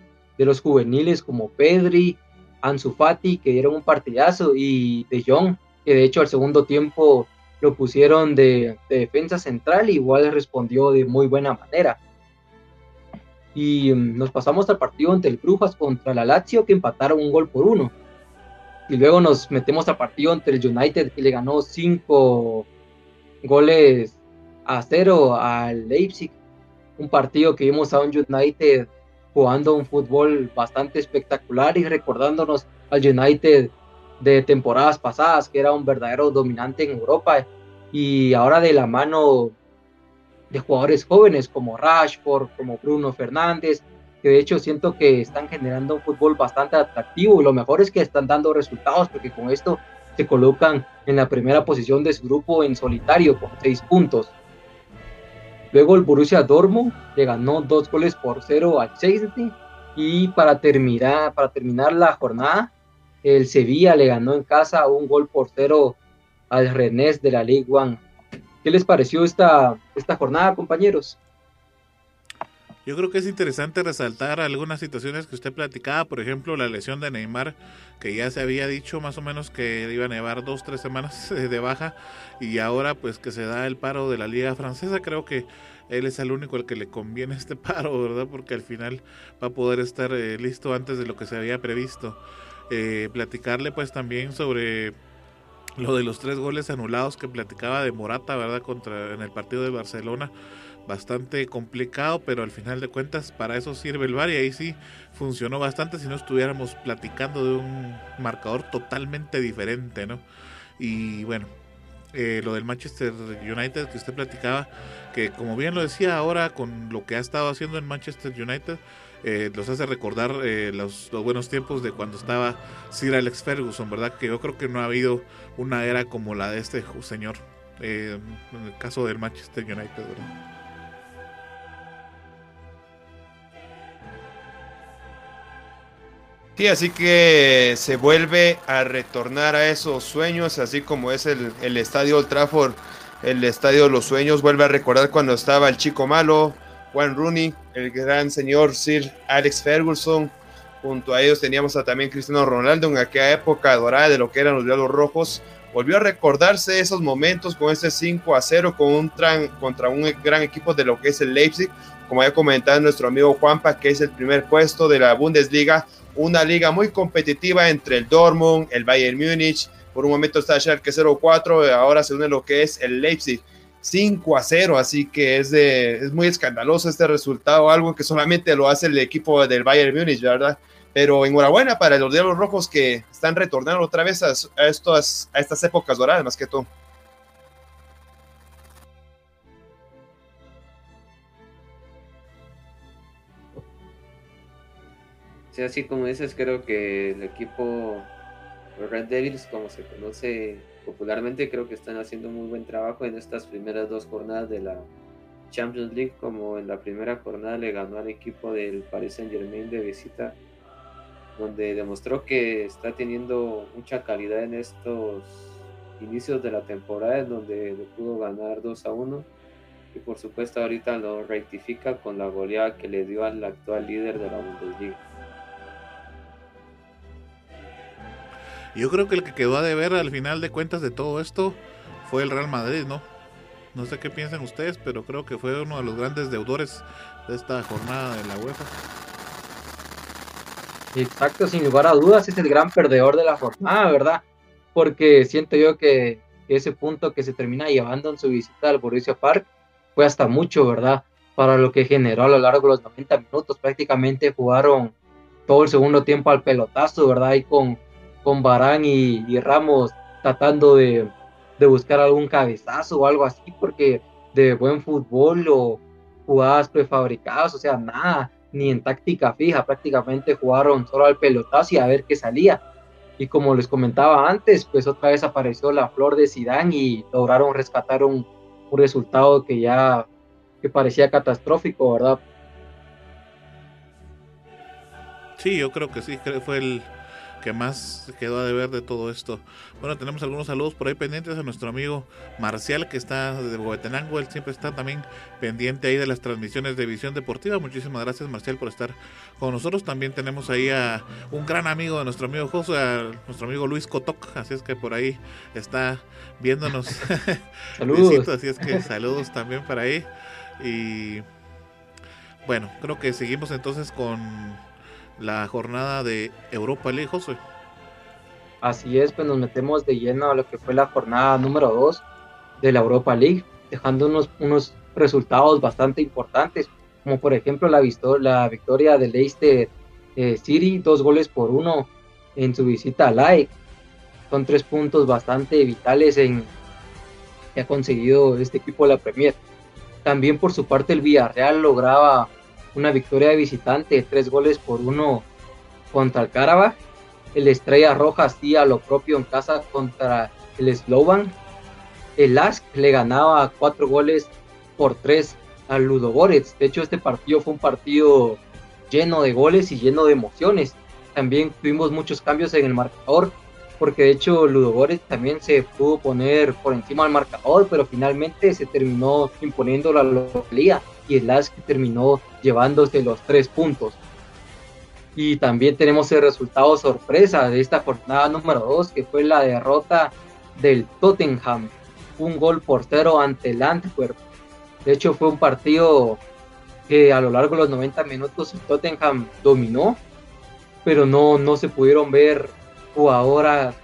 Speaker 3: los juveniles como Pedri, Ansu Fati, que dieron un partidazo, y de Jong, que de hecho al segundo tiempo lo pusieron de, defensa central, igual respondió de muy buena manera. Y mm, nos pasamos al partido ante el Brujas contra la Lazio, que empataron un gol por uno. Y luego nos metemos al partido ante el United, que le ganó cinco goles a cero al Leipzig. Un partido que vimos a un United jugando un fútbol bastante espectacular y recordándonos al United de temporadas pasadas, que era un verdadero dominante en Europa. Y ahora de la mano de jugadores jóvenes como Rashford, como Bruno Fernández, que de hecho siento que están generando un fútbol bastante atractivo y lo mejor es que están dando resultados porque con esto se colocan en la primera posición de su grupo en solitario con seis puntos. Luego el Borussia Dortmund le ganó dos goles por cero al Chelsea y para terminar, para terminar la jornada el Sevilla le ganó en casa un gol por cero al Rennes de la Ligue 1. ¿Qué les pareció esta, esta jornada, compañeros?
Speaker 1: Yo creo que es interesante resaltar algunas situaciones que usted platicaba, por ejemplo, la lesión de Neymar, que ya se había dicho más o menos que iba a nevar dos, tres semanas <laughs> de baja, y ahora pues que se da el paro de la liga francesa, creo que él es el único al que le conviene <laughs> este paro, ¿verdad? Porque al final va a poder estar eh, listo antes de lo que se había previsto. Eh, platicarle pues también sobre lo de los tres goles anulados que platicaba de Morata, ¿verdad? Contra en el partido de Barcelona bastante complicado, pero al final de cuentas para eso sirve el VAR y ahí sí funcionó bastante si no estuviéramos platicando de un marcador totalmente diferente, ¿no? Y bueno, eh, lo del Manchester United que usted platicaba, que como bien lo decía ahora con lo que ha estado haciendo en Manchester United, eh, los hace recordar eh, los, buenos tiempos de cuando estaba Sir Alex Ferguson, ¿verdad? Que yo creo que no ha habido una era como la de este señor, en el caso del Manchester United, ¿verdad?
Speaker 2: Sí, así que se vuelve a retornar a esos sueños, así como es el, estadio Old Trafford, el estadio de los sueños, vuelve a recordar cuando estaba el chico malo, Juan Rooney, el gran señor Sir Alex Ferguson, junto a ellos teníamos a también Cristiano Ronaldo en aquella época dorada de lo que eran los Diablos Rojos, volvió a recordarse esos momentos con ese 5 a 0 con un contra un gran equipo de lo que es el Leipzig, como ya comentado nuestro amigo Juanpa, que es el primer puesto de la Bundesliga, una liga muy competitiva entre el Dortmund, el Bayern Múnich, por un momento está Schalke 0-4, ahora se une lo que es el Leipzig 5 a 0, así que es, de, es muy escandaloso este resultado, algo que solamente lo hace el equipo del Bayern Múnich, ¿verdad? Pero enhorabuena para los Diablos Rojos que están retornando otra vez a, estos, a estas épocas doradas, más que todo.
Speaker 4: Así como dices, creo que el equipo Red Devils, como se conoce popularmente, creo que están haciendo muy buen trabajo en estas primeras dos jornadas de la Champions League, como en la primera jornada le ganó al equipo del Paris Saint Germain de visita, donde demostró que está teniendo mucha calidad en estos inicios de la temporada, en donde le pudo ganar 2 a 1 y por supuesto ahorita lo rectifica con la goleada que le dio al actual líder de la Bundesliga.
Speaker 1: Yo creo que el que quedó a deber al final de cuentas de todo esto fue el Real Madrid, ¿no? No sé qué piensan ustedes, pero creo que fue uno de los grandes deudores de esta jornada de la UEFA.
Speaker 3: Exacto, sin lugar a dudas, es el gran perdedor de la jornada, ¿verdad? Porque siento yo que ese punto que se termina llevando en su visita al Borussia Park fue hasta mucho, ¿verdad? Para lo que generó a lo largo de los 90 minutos. Prácticamente jugaron todo el segundo tiempo al pelotazo, ¿verdad? Y con con Barán y, Ramos tratando de, buscar algún cabezazo o algo así, porque de buen fútbol o jugadas prefabricadas, o sea, nada, ni en táctica fija, prácticamente jugaron solo al pelotazo y a ver qué salía. Y como les comentaba antes, pues otra vez apareció la flor de Sidán y lograron rescatar un, un resultado que ya que parecía catastrófico, ¿verdad?
Speaker 1: Sí, yo creo que sí, creo que fue el, que más quedó a deber de todo esto. Bueno, tenemos algunos saludos por ahí pendientes a nuestro amigo Marcial, que está de Huehuetenango. Él siempre está también pendiente ahí de las transmisiones de Visión Deportiva. Muchísimas gracias, Marcial, por estar con nosotros. También tenemos ahí a un gran amigo de nuestro amigo José, a nuestro amigo Luis Cotoc. Así es que por ahí está viéndonos. <laughs>
Speaker 3: Saludos.
Speaker 1: así es que saludos también para ahí. Y bueno, creo que seguimos entonces con la jornada de Europa League, José.
Speaker 3: Así es, pues nos metemos de lleno a lo que fue la jornada número 2 de la Europa League, dejando unos, unos resultados bastante importantes, como por ejemplo la, la victoria del Leicester eh, City, dos goles por uno en su visita a Like. Son tres puntos bastante vitales en que ha conseguido este equipo la Premier. También por su parte el Villarreal lograba una victoria de visitante, tres goles por uno contra el Karabakh. El Estrella Roja hacía lo propio en casa contra el Slovan. El Ask le ganaba cuatro goles por tres al Ludogorets. De hecho, este partido fue un partido lleno de goles y lleno de emociones. También tuvimos muchos cambios en el marcador, porque de hecho Ludogorets también se pudo poner por encima del marcador, pero finalmente se terminó imponiendo la localía y el Ask terminó llevándose los tres puntos. Y también tenemos el resultado sorpresa de esta jornada número 2, que fue la derrota del Tottenham. Un gol por cero ante el Antwerp. De hecho, fue un partido que a lo largo de los 90 minutos el Tottenham dominó, pero no, no se pudieron ver jugadoras,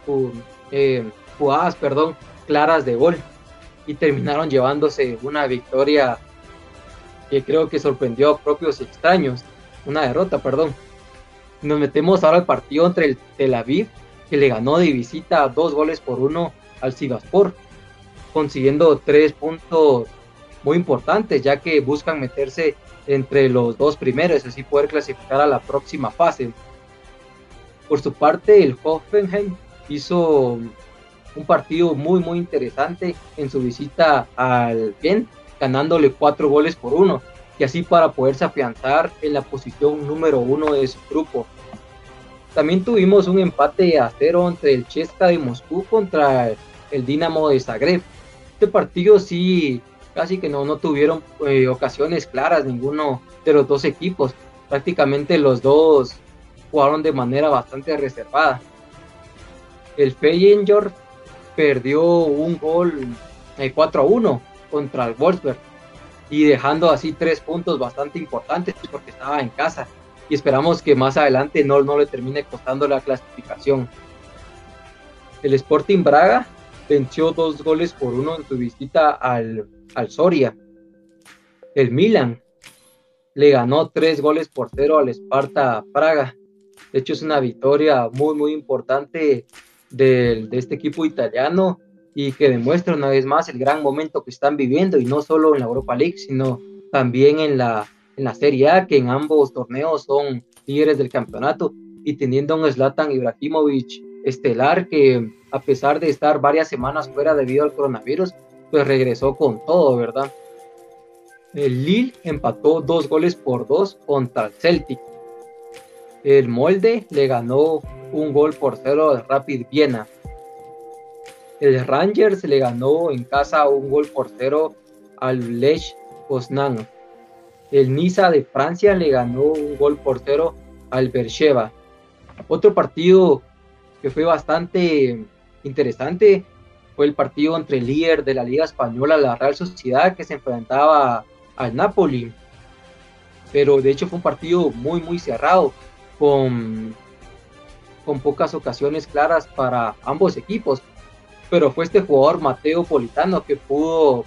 Speaker 3: eh, jugadas perdón, claras de gol. Y terminaron llevándose una victoria que creo que sorprendió a propios extraños. Una derrota, perdón. Nos metemos ahora al partido entre el Tel Aviv, que le ganó de visita dos goles por uno al Sigaspor, consiguiendo tres puntos muy importantes, ya que buscan meterse entre los dos primeros, así poder clasificar a la próxima fase. Por su parte, el Hoffenheim hizo un partido muy muy interesante en su visita al Ghent ganándole cuatro goles por uno, y así para poderse afianzar en la posición número uno de su grupo. También tuvimos un empate a cero entre el Chesca de Moscú contra el Dinamo de Zagreb. Este partido sí, casi que no, no tuvieron eh, ocasiones claras ninguno de los dos equipos. Prácticamente los dos jugaron de manera bastante reservada. El Feyenoord perdió un gol 4 eh, a 1 contra el Wolfsburg y dejando así tres puntos bastante importantes porque estaba en casa y esperamos que más adelante no, no le termine costando la clasificación. El Sporting Braga venció dos goles por uno en su visita al, al Soria. El Milan le ganó tres goles por cero al Sparta Praga. De hecho, es una victoria muy, muy importante de, de este equipo italiano y que demuestra una vez más el gran momento que están viviendo y no solo en la Europa League, sino también en la, en la Serie A, que en ambos torneos son líderes del campeonato y teniendo un Zlatan Ibrahimovic estelar que a pesar de estar varias semanas fuera debido al coronavirus, pues regresó con todo, ¿verdad? El Lille empató dos goles por dos contra el Celtic. El Molde le ganó un gol por cero al Rapid Viena. El Rangers le ganó en casa un gol por cero al Lech Poznan. El Niza de Francia le ganó un gol por cero al Bercheva. Otro partido que fue bastante interesante fue el partido entre el líder de la Liga Española, la Real Sociedad, que se enfrentaba al Napoli. Pero de hecho fue un partido muy, muy cerrado, con, con pocas ocasiones claras para ambos equipos pero fue este jugador Mateo Politano que pudo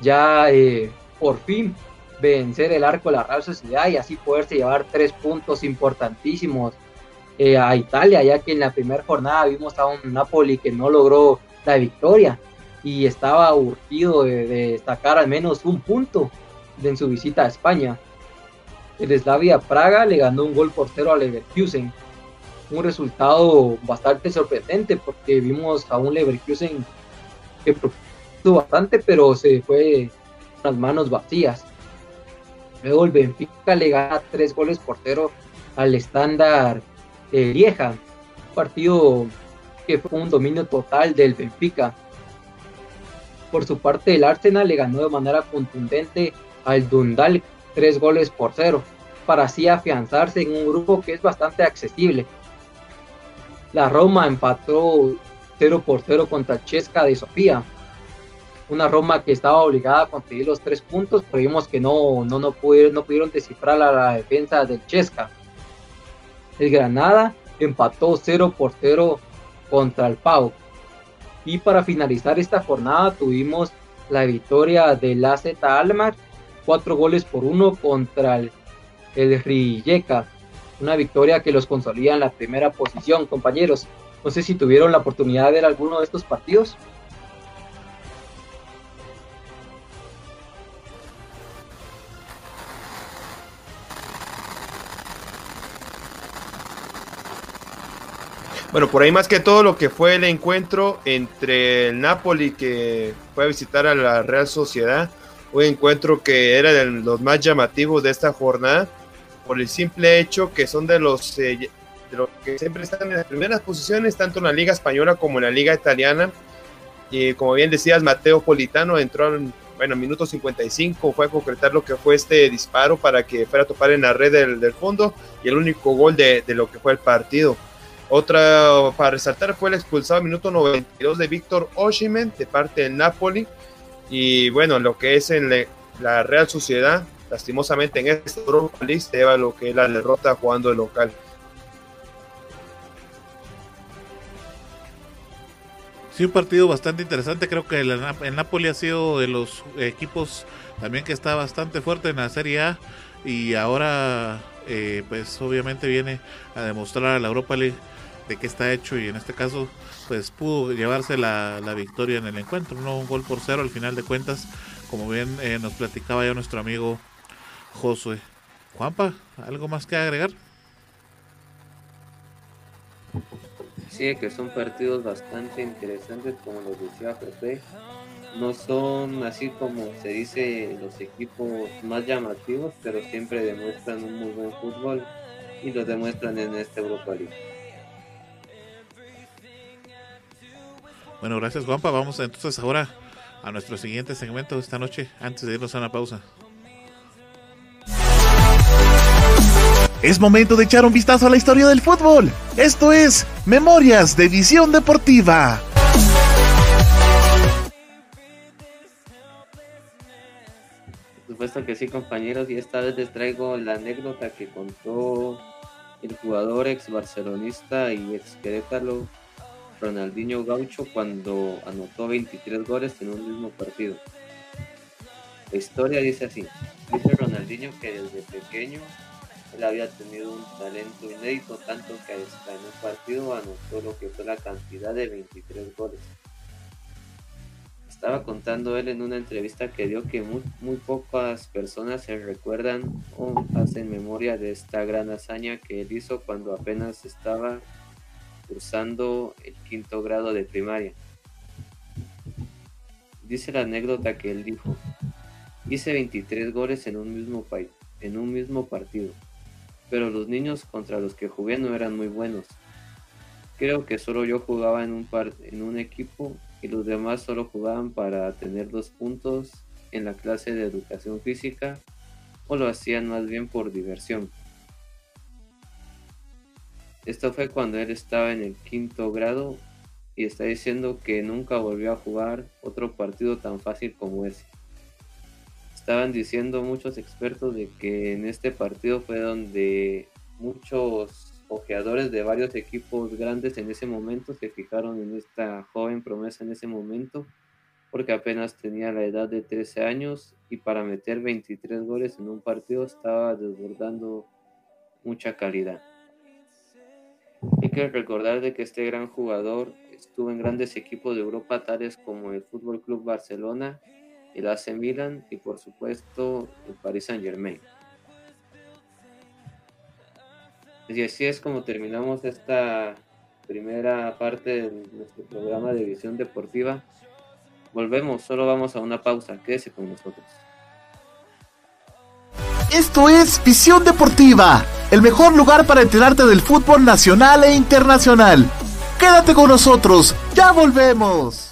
Speaker 3: ya eh, por fin vencer el arco de la Real Sociedad y así poderse llevar tres puntos importantísimos eh, a Italia, ya que en la primera jornada vimos a un Napoli que no logró la victoria y estaba urgido de, destacar al menos un punto en su visita a España. El Slavia Praga le ganó un gol por cero al Leverkusen un resultado bastante sorprendente porque vimos a un Leverkusen que propuso bastante, pero se fue con las manos vacías. Luego el Benfica le gana tres goles por cero al estándar de Lieja. partido que fue un dominio total del Benfica. Por su parte, el Arsenal le ganó de manera contundente al Dundalk tres goles por cero, para así afianzarse en un grupo que es bastante accesible. La Roma empató 0 por 0 contra Chesca de Sofía. Una Roma que estaba obligada a conseguir los tres puntos, pero vimos que no, no, no, pudieron, no pudieron descifrar a la defensa del Chesca. El Granada empató 0 por 0 contra el Pau. Y para finalizar esta jornada tuvimos la victoria del AZ Almar, cuatro goles por uno contra el, el. Una victoria que los consolida en la primera posición, compañeros. No sé si tuvieron la oportunidad de ver alguno de estos partidos.
Speaker 2: Bueno, por ahí más que todo lo que fue el encuentro entre el Napoli que fue a visitar a la Real Sociedad, un encuentro que era de los más llamativos de esta jornada, por el simple hecho que son de los, eh, de los que siempre están en las primeras posiciones, tanto en la Liga Española como en la Liga Italiana. Y como bien decías, Mateo Politano entró en, bueno, minuto 55, fue a concretar lo que fue este disparo para que fuera a topar en la red del, del fondo y el único gol de, de lo que fue el partido. Otra para resaltar fue el expulsado minuto 92 de Víctor Oshimen de parte del Napoli. Y bueno, lo que es en la Real Sociedad, lastimosamente en este Europa League se lleva lo que es la derrota jugando de local.
Speaker 1: Sí, un partido bastante interesante. Creo que el, el, Napoli ha sido de los equipos también que está bastante fuerte en la Serie A. Y ahora, eh, pues obviamente viene a demostrar a la Europa League de qué está hecho y en este caso pues pudo llevarse la, la, victoria en el encuentro, no un gol por cero al final de cuentas, como bien eh, nos platicaba ya nuestro amigo Josué. Juanpa, ¿algo más que agregar?
Speaker 4: Sí, que son partidos bastante interesantes, como lo decía José. No son así como se dice los equipos más llamativos, pero siempre demuestran un muy buen fútbol y lo demuestran en este Europa League.
Speaker 1: Bueno, gracias Juanpa. Vamos entonces ahora a nuestro siguiente segmento de esta noche, antes de irnos a una pausa.
Speaker 5: Es momento de echar un vistazo a la historia del fútbol. Esto es Memorias de Visión Deportiva.
Speaker 4: Por supuesto que sí, compañeros, y esta vez les traigo la anécdota que contó el jugador ex barcelonista y ex Querétaro Ronaldinho Gaucho cuando anotó 23 goles en un mismo partido. La historia dice así, dice Ronaldinho que desde pequeño él había tenido un talento inédito, tanto que hasta en un partido anotó lo que fue la cantidad de 23 goles. Estaba contando él en una entrevista que dio que muy, muy pocas personas se recuerdan o hacen memoria de esta gran hazaña que él hizo cuando apenas estaba cursando el quinto grado de primaria. Dice la anécdota que él dijo, hice 23 goles en un mismo, en un mismo partido, pero los niños contra los que jugué no eran muy buenos. Creo que solo yo jugaba en un, en un equipo y los demás solo jugaban para tener dos puntos en la clase de educación física o lo hacían más bien por diversión. Esto fue cuando él estaba en el quinto grado y está diciendo que nunca volvió a jugar otro partido tan fácil como ese. Estaban diciendo muchos expertos de que en este partido fue donde muchos ojeadores de varios equipos grandes en ese momento se fijaron en esta joven promesa en ese momento porque apenas tenía la edad de 13 años y para meter 23 goles en un partido estaba desbordando mucha calidad. Hay que recordar de que este gran jugador estuvo en grandes equipos de Europa tales como el Fútbol Club Barcelona, el AC Milan y por supuesto el Paris Saint Germain. Y así es como terminamos esta primera parte de nuestro programa de visión deportiva. Volvemos, solo vamos a una pausa. Quédese con nosotros.
Speaker 1: Esto es Visión Deportiva, el mejor lugar para enterarte del fútbol nacional e internacional. Quédate con nosotros, ya volvemos.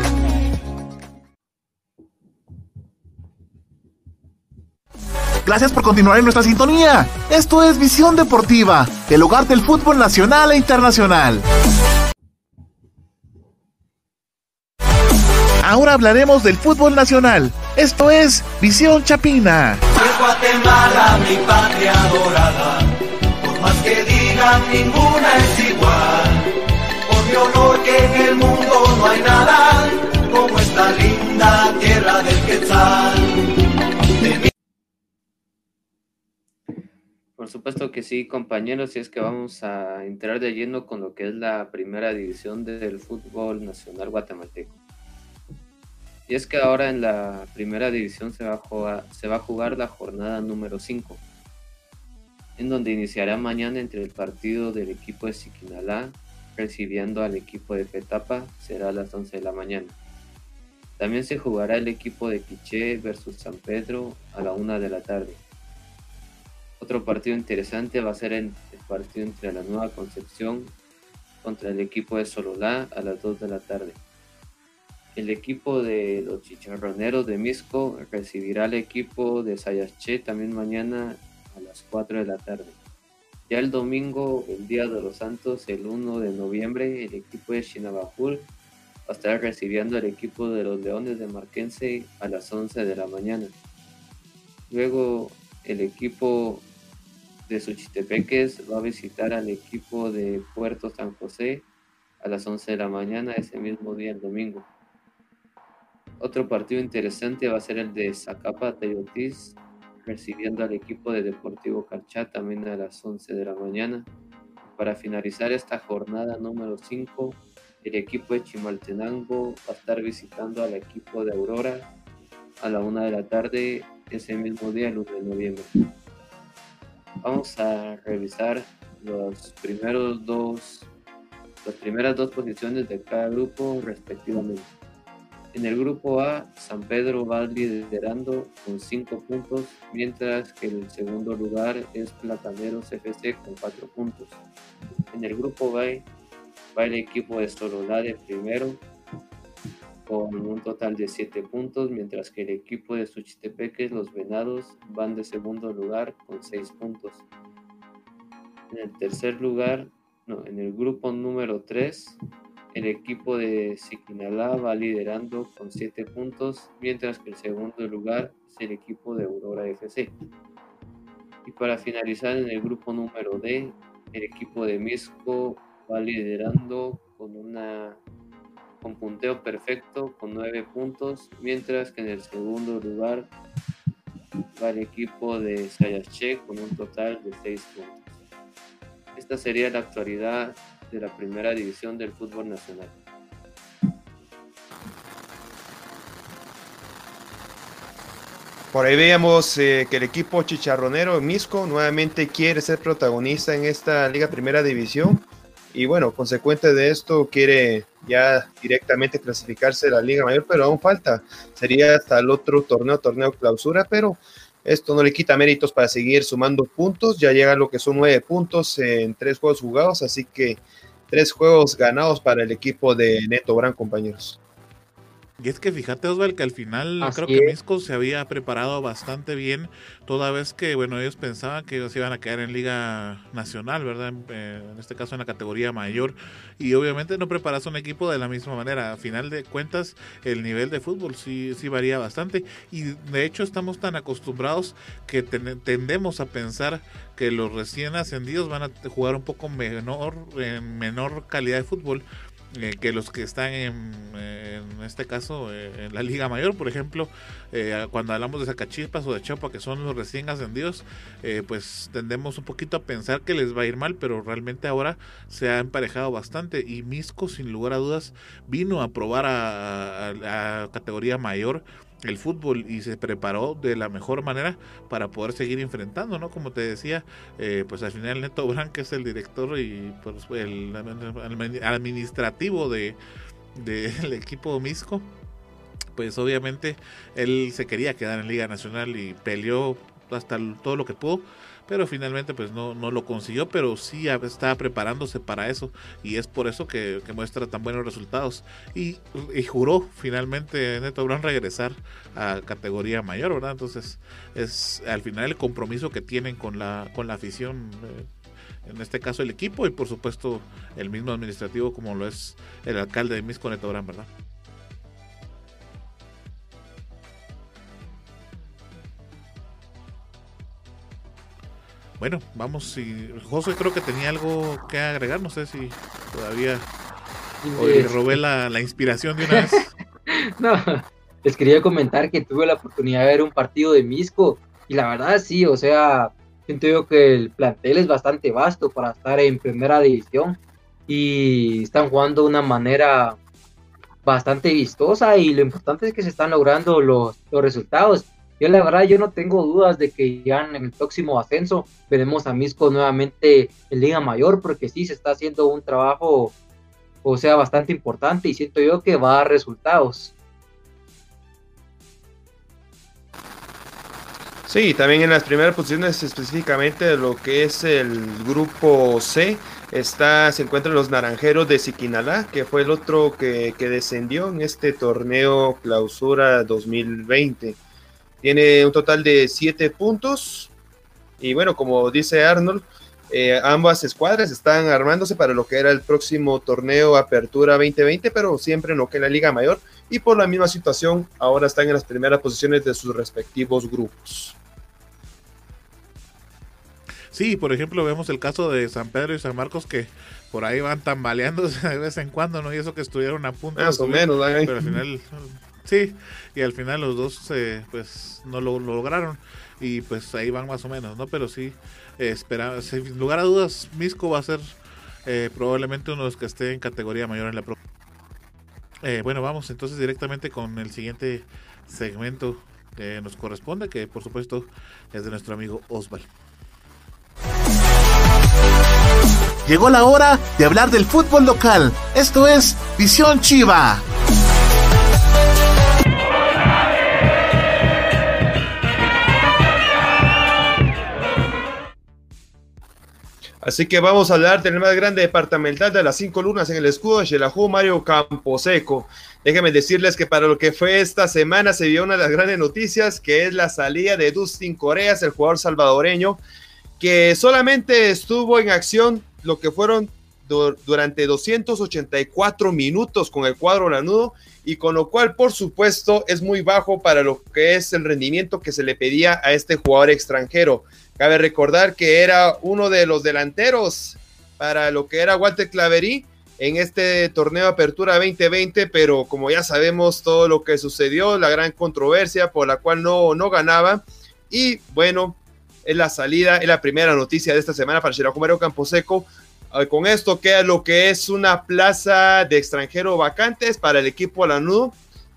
Speaker 1: Gracias por continuar en nuestra sintonía. Esto es Visión Deportiva, el hogar del fútbol nacional e internacional. Ahora hablaremos del fútbol nacional. Esto es Visión Chapina.
Speaker 6: Guatemala, mi patria dorada, por más que digan, ninguna es igual. Por mi honor que en el mundo no hay nada como esta linda tierra del Quetzal.
Speaker 4: Por supuesto que sí, compañeros, y es que vamos a entrar de lleno con lo que es la primera división del fútbol nacional guatemalteco. Y es que ahora en la primera división se va a jugar, la jornada número 5, en donde iniciará mañana entre el partido del equipo de Siquinalá recibiendo al equipo de Petapa, será a las 11 de la mañana. También se jugará el equipo de Quiché versus San Pedro a la 1 de la tarde. Otro partido interesante va a ser el, partido entre la Nueva Concepción contra el equipo de Sololá a las 2 de la tarde. El equipo de los Chicharroneros de Misco recibirá al equipo de Sayaché también mañana a las 4 de la tarde. Ya el domingo, el Día de los Santos, el 1 de noviembre, el equipo de Chinabajul va a estar recibiendo al equipo de los Leones de Marquense a las 11 de la mañana. Luego el equipo de Suchitepeques va a visitar al equipo de Puerto San José a las 11 de la mañana ese mismo día, el domingo. Otro partido interesante va a ser el de Zacapa Teyotis, recibiendo al equipo de Deportivo Carchá también a las 11 de la mañana. Para finalizar esta jornada número 5, el equipo de Chimaltenango va a estar visitando al equipo de Aurora a la 1 de la tarde ese mismo día, el 1 de noviembre. Vamos a revisar los primeros dos, las primeras dos posiciones de cada grupo respectivamente. En el grupo A, San Pedro va liderando con 5 puntos, mientras que el segundo lugar es Plataneros FC con 4 puntos. En el grupo B va el equipo de Sololá de primero con un total de 7 puntos, mientras que el equipo de Suchitepeques, los Venados, van de segundo lugar con 6 puntos. En el tercer lugar, no, en el grupo número 3, el equipo de Siquinalá va liderando con 7 puntos, mientras que el segundo lugar es el equipo de Aurora FC. Y para finalizar en el grupo número D, el equipo de Misco va liderando con una con punteo perfecto con 9 puntos, mientras que en el segundo lugar va el equipo de Sayache con un total de 6 puntos. Esta sería la actualidad de la primera división del fútbol nacional.
Speaker 2: Por ahí veíamos eh, que el equipo chicharronero Misco nuevamente quiere ser protagonista en esta Liga Primera División y bueno, consecuente de esto quiere ya directamente clasificarse la Liga Mayor, pero aún falta. Sería hasta el otro torneo, torneo clausura, pero esto no le quita méritos para seguir sumando puntos. Ya llega lo que son nueve puntos en tres juegos jugados, así que tres juegos ganados para el equipo de Neto Brand, compañeros.
Speaker 1: Y es que fíjate, Osval, que al final creo que Misco se había preparado bastante bien, toda vez que, bueno, ellos pensaban que ellos iban a quedar en Liga Nacional, ¿verdad? En, eh, este caso en la categoría mayor. Y obviamente no preparas un equipo de la misma manera. A final de cuentas, el nivel de fútbol sí, sí varía bastante. Y de hecho, estamos tan acostumbrados que tendemos a pensar que los recién ascendidos van a jugar un poco menor, en menor calidad de fútbol eh, que los que están en, en este caso eh, en la Liga Mayor, por ejemplo, eh, cuando hablamos de Zacachispas o de Chapa, que son los recién ascendidos, pues tendemos un poquito a pensar que les va a ir mal, pero realmente ahora se ha emparejado bastante. Y Misco, sin lugar a dudas, vino a probar a categoría mayor el fútbol y se preparó de la mejor manera para poder seguir enfrentando, ¿no? Como te decía, eh, pues al final Neto Brand, que es el director y pues, el, administrativo de del <laughs> equipo Misco, pues obviamente él se quería quedar en Liga Nacional y peleó hasta todo lo que pudo pero finalmente pues no, no lo consiguió, pero sí estaba preparándose para eso y es por eso que, muestra tan buenos resultados y, juró finalmente Neto Brown regresar a categoría mayor, ¿verdad? Entonces es al final el compromiso que tienen con la, con la afición. Eh, en este caso el equipo y por supuesto el mismo administrativo como lo es el alcalde de Misco Neto Brown, ¿verdad? Bueno, vamos. Si José creo que tenía algo que agregar. No sé si todavía le robé la, inspiración de una vez. <laughs>
Speaker 3: no, les quería comentar que tuve la oportunidad de ver un partido de Misco. Y la verdad, sí, o sea, siento yo que el plantel es bastante vasto para estar en primera división. Y están jugando de una manera bastante vistosa. Y lo importante es que se están logrando los, los resultados. Yo la verdad, yo no tengo dudas de que ya en el próximo ascenso veremos a Misco nuevamente en Liga Mayor, porque sí se está haciendo un trabajo, o sea, bastante importante y siento yo que va a dar resultados.
Speaker 2: Sí, también en las primeras posiciones específicamente de lo que es el grupo C, está, se encuentran los Naranjeros de Siquinalá, que fue el otro que, que descendió en este torneo clausura 2020. Tiene un total de 7 puntos. Y bueno, como dice Arnold, eh, ambas escuadras están armándose para lo que era el próximo torneo Apertura 2020, pero siempre en lo que es la Liga Mayor. Y por la misma situación, ahora están en las primeras posiciones de sus respectivos grupos.
Speaker 1: Sí, por ejemplo, vemos el caso de San Pedro y San Marcos que por ahí van tambaleándose <laughs> de vez en cuando, ¿no? Y eso que estuvieron a punto.
Speaker 2: Más o menos,
Speaker 1: pero al final Sí, y al final los dos eh, pues no lo, lograron y pues ahí van más o menos, ¿no? Pero sí, eh, sin lugar a dudas, Misco va a ser eh, probablemente uno de los que esté en categoría mayor en la pro. Eh, bueno, vamos entonces directamente con el siguiente segmento que nos corresponde, que por supuesto es de nuestro amigo Osval.
Speaker 5: Llegó la hora de hablar del fútbol local. Esto es Visión Chiva.
Speaker 2: Así que vamos a hablar del más grande departamental de las cinco lunas en el escudo de Xelajú, Mario Camposeco. Déjenme decirles que para lo que fue esta semana se vio una de las grandes noticias, que es la salida de Dustin Coreas, el jugador salvadoreño, que solamente estuvo en acción lo que fueron durante 284 minutos con el cuadro lanudo y con lo cual por supuesto es muy bajo para lo que es el rendimiento que se le pedía a este jugador extranjero. Cabe recordar que era uno de los delanteros para lo que era Walter Claverí en este torneo Apertura 2020, pero como ya sabemos todo lo que sucedió, la gran controversia por la cual no, no ganaba. Y bueno, es la salida, es la primera noticia de esta semana para Campo Camposeco. Ah, con esto queda lo que es una plaza de extranjero vacantes para el equipo Lanudo.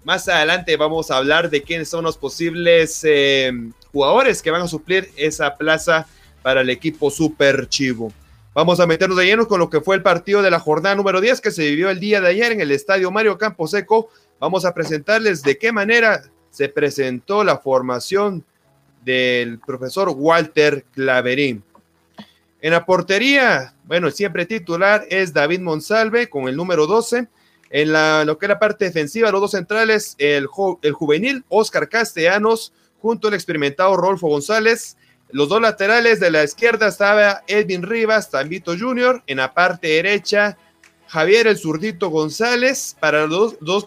Speaker 2: Más adelante vamos a hablar de quiénes son los posibles eh, jugadores que van a suplir esa plaza para el equipo Super Chivo. Vamos a meternos de lleno con lo que fue el partido de la jornada número 10 que se vivió el día de ayer en el estadio Mario Camposeco. Vamos a presentarles de qué manera se presentó la formación del profesor Walter Claverín. En la portería, bueno, siempre titular es David Monsalve con el número 12. En la, lo que era parte defensiva, los dos centrales, el, el juvenil Oscar Castellanos junto al experimentado Rolfo González. Los dos laterales de la izquierda estaba Edwin Rivas, Tambito Jr. En la parte derecha, Javier el zurdito González. Para los dos,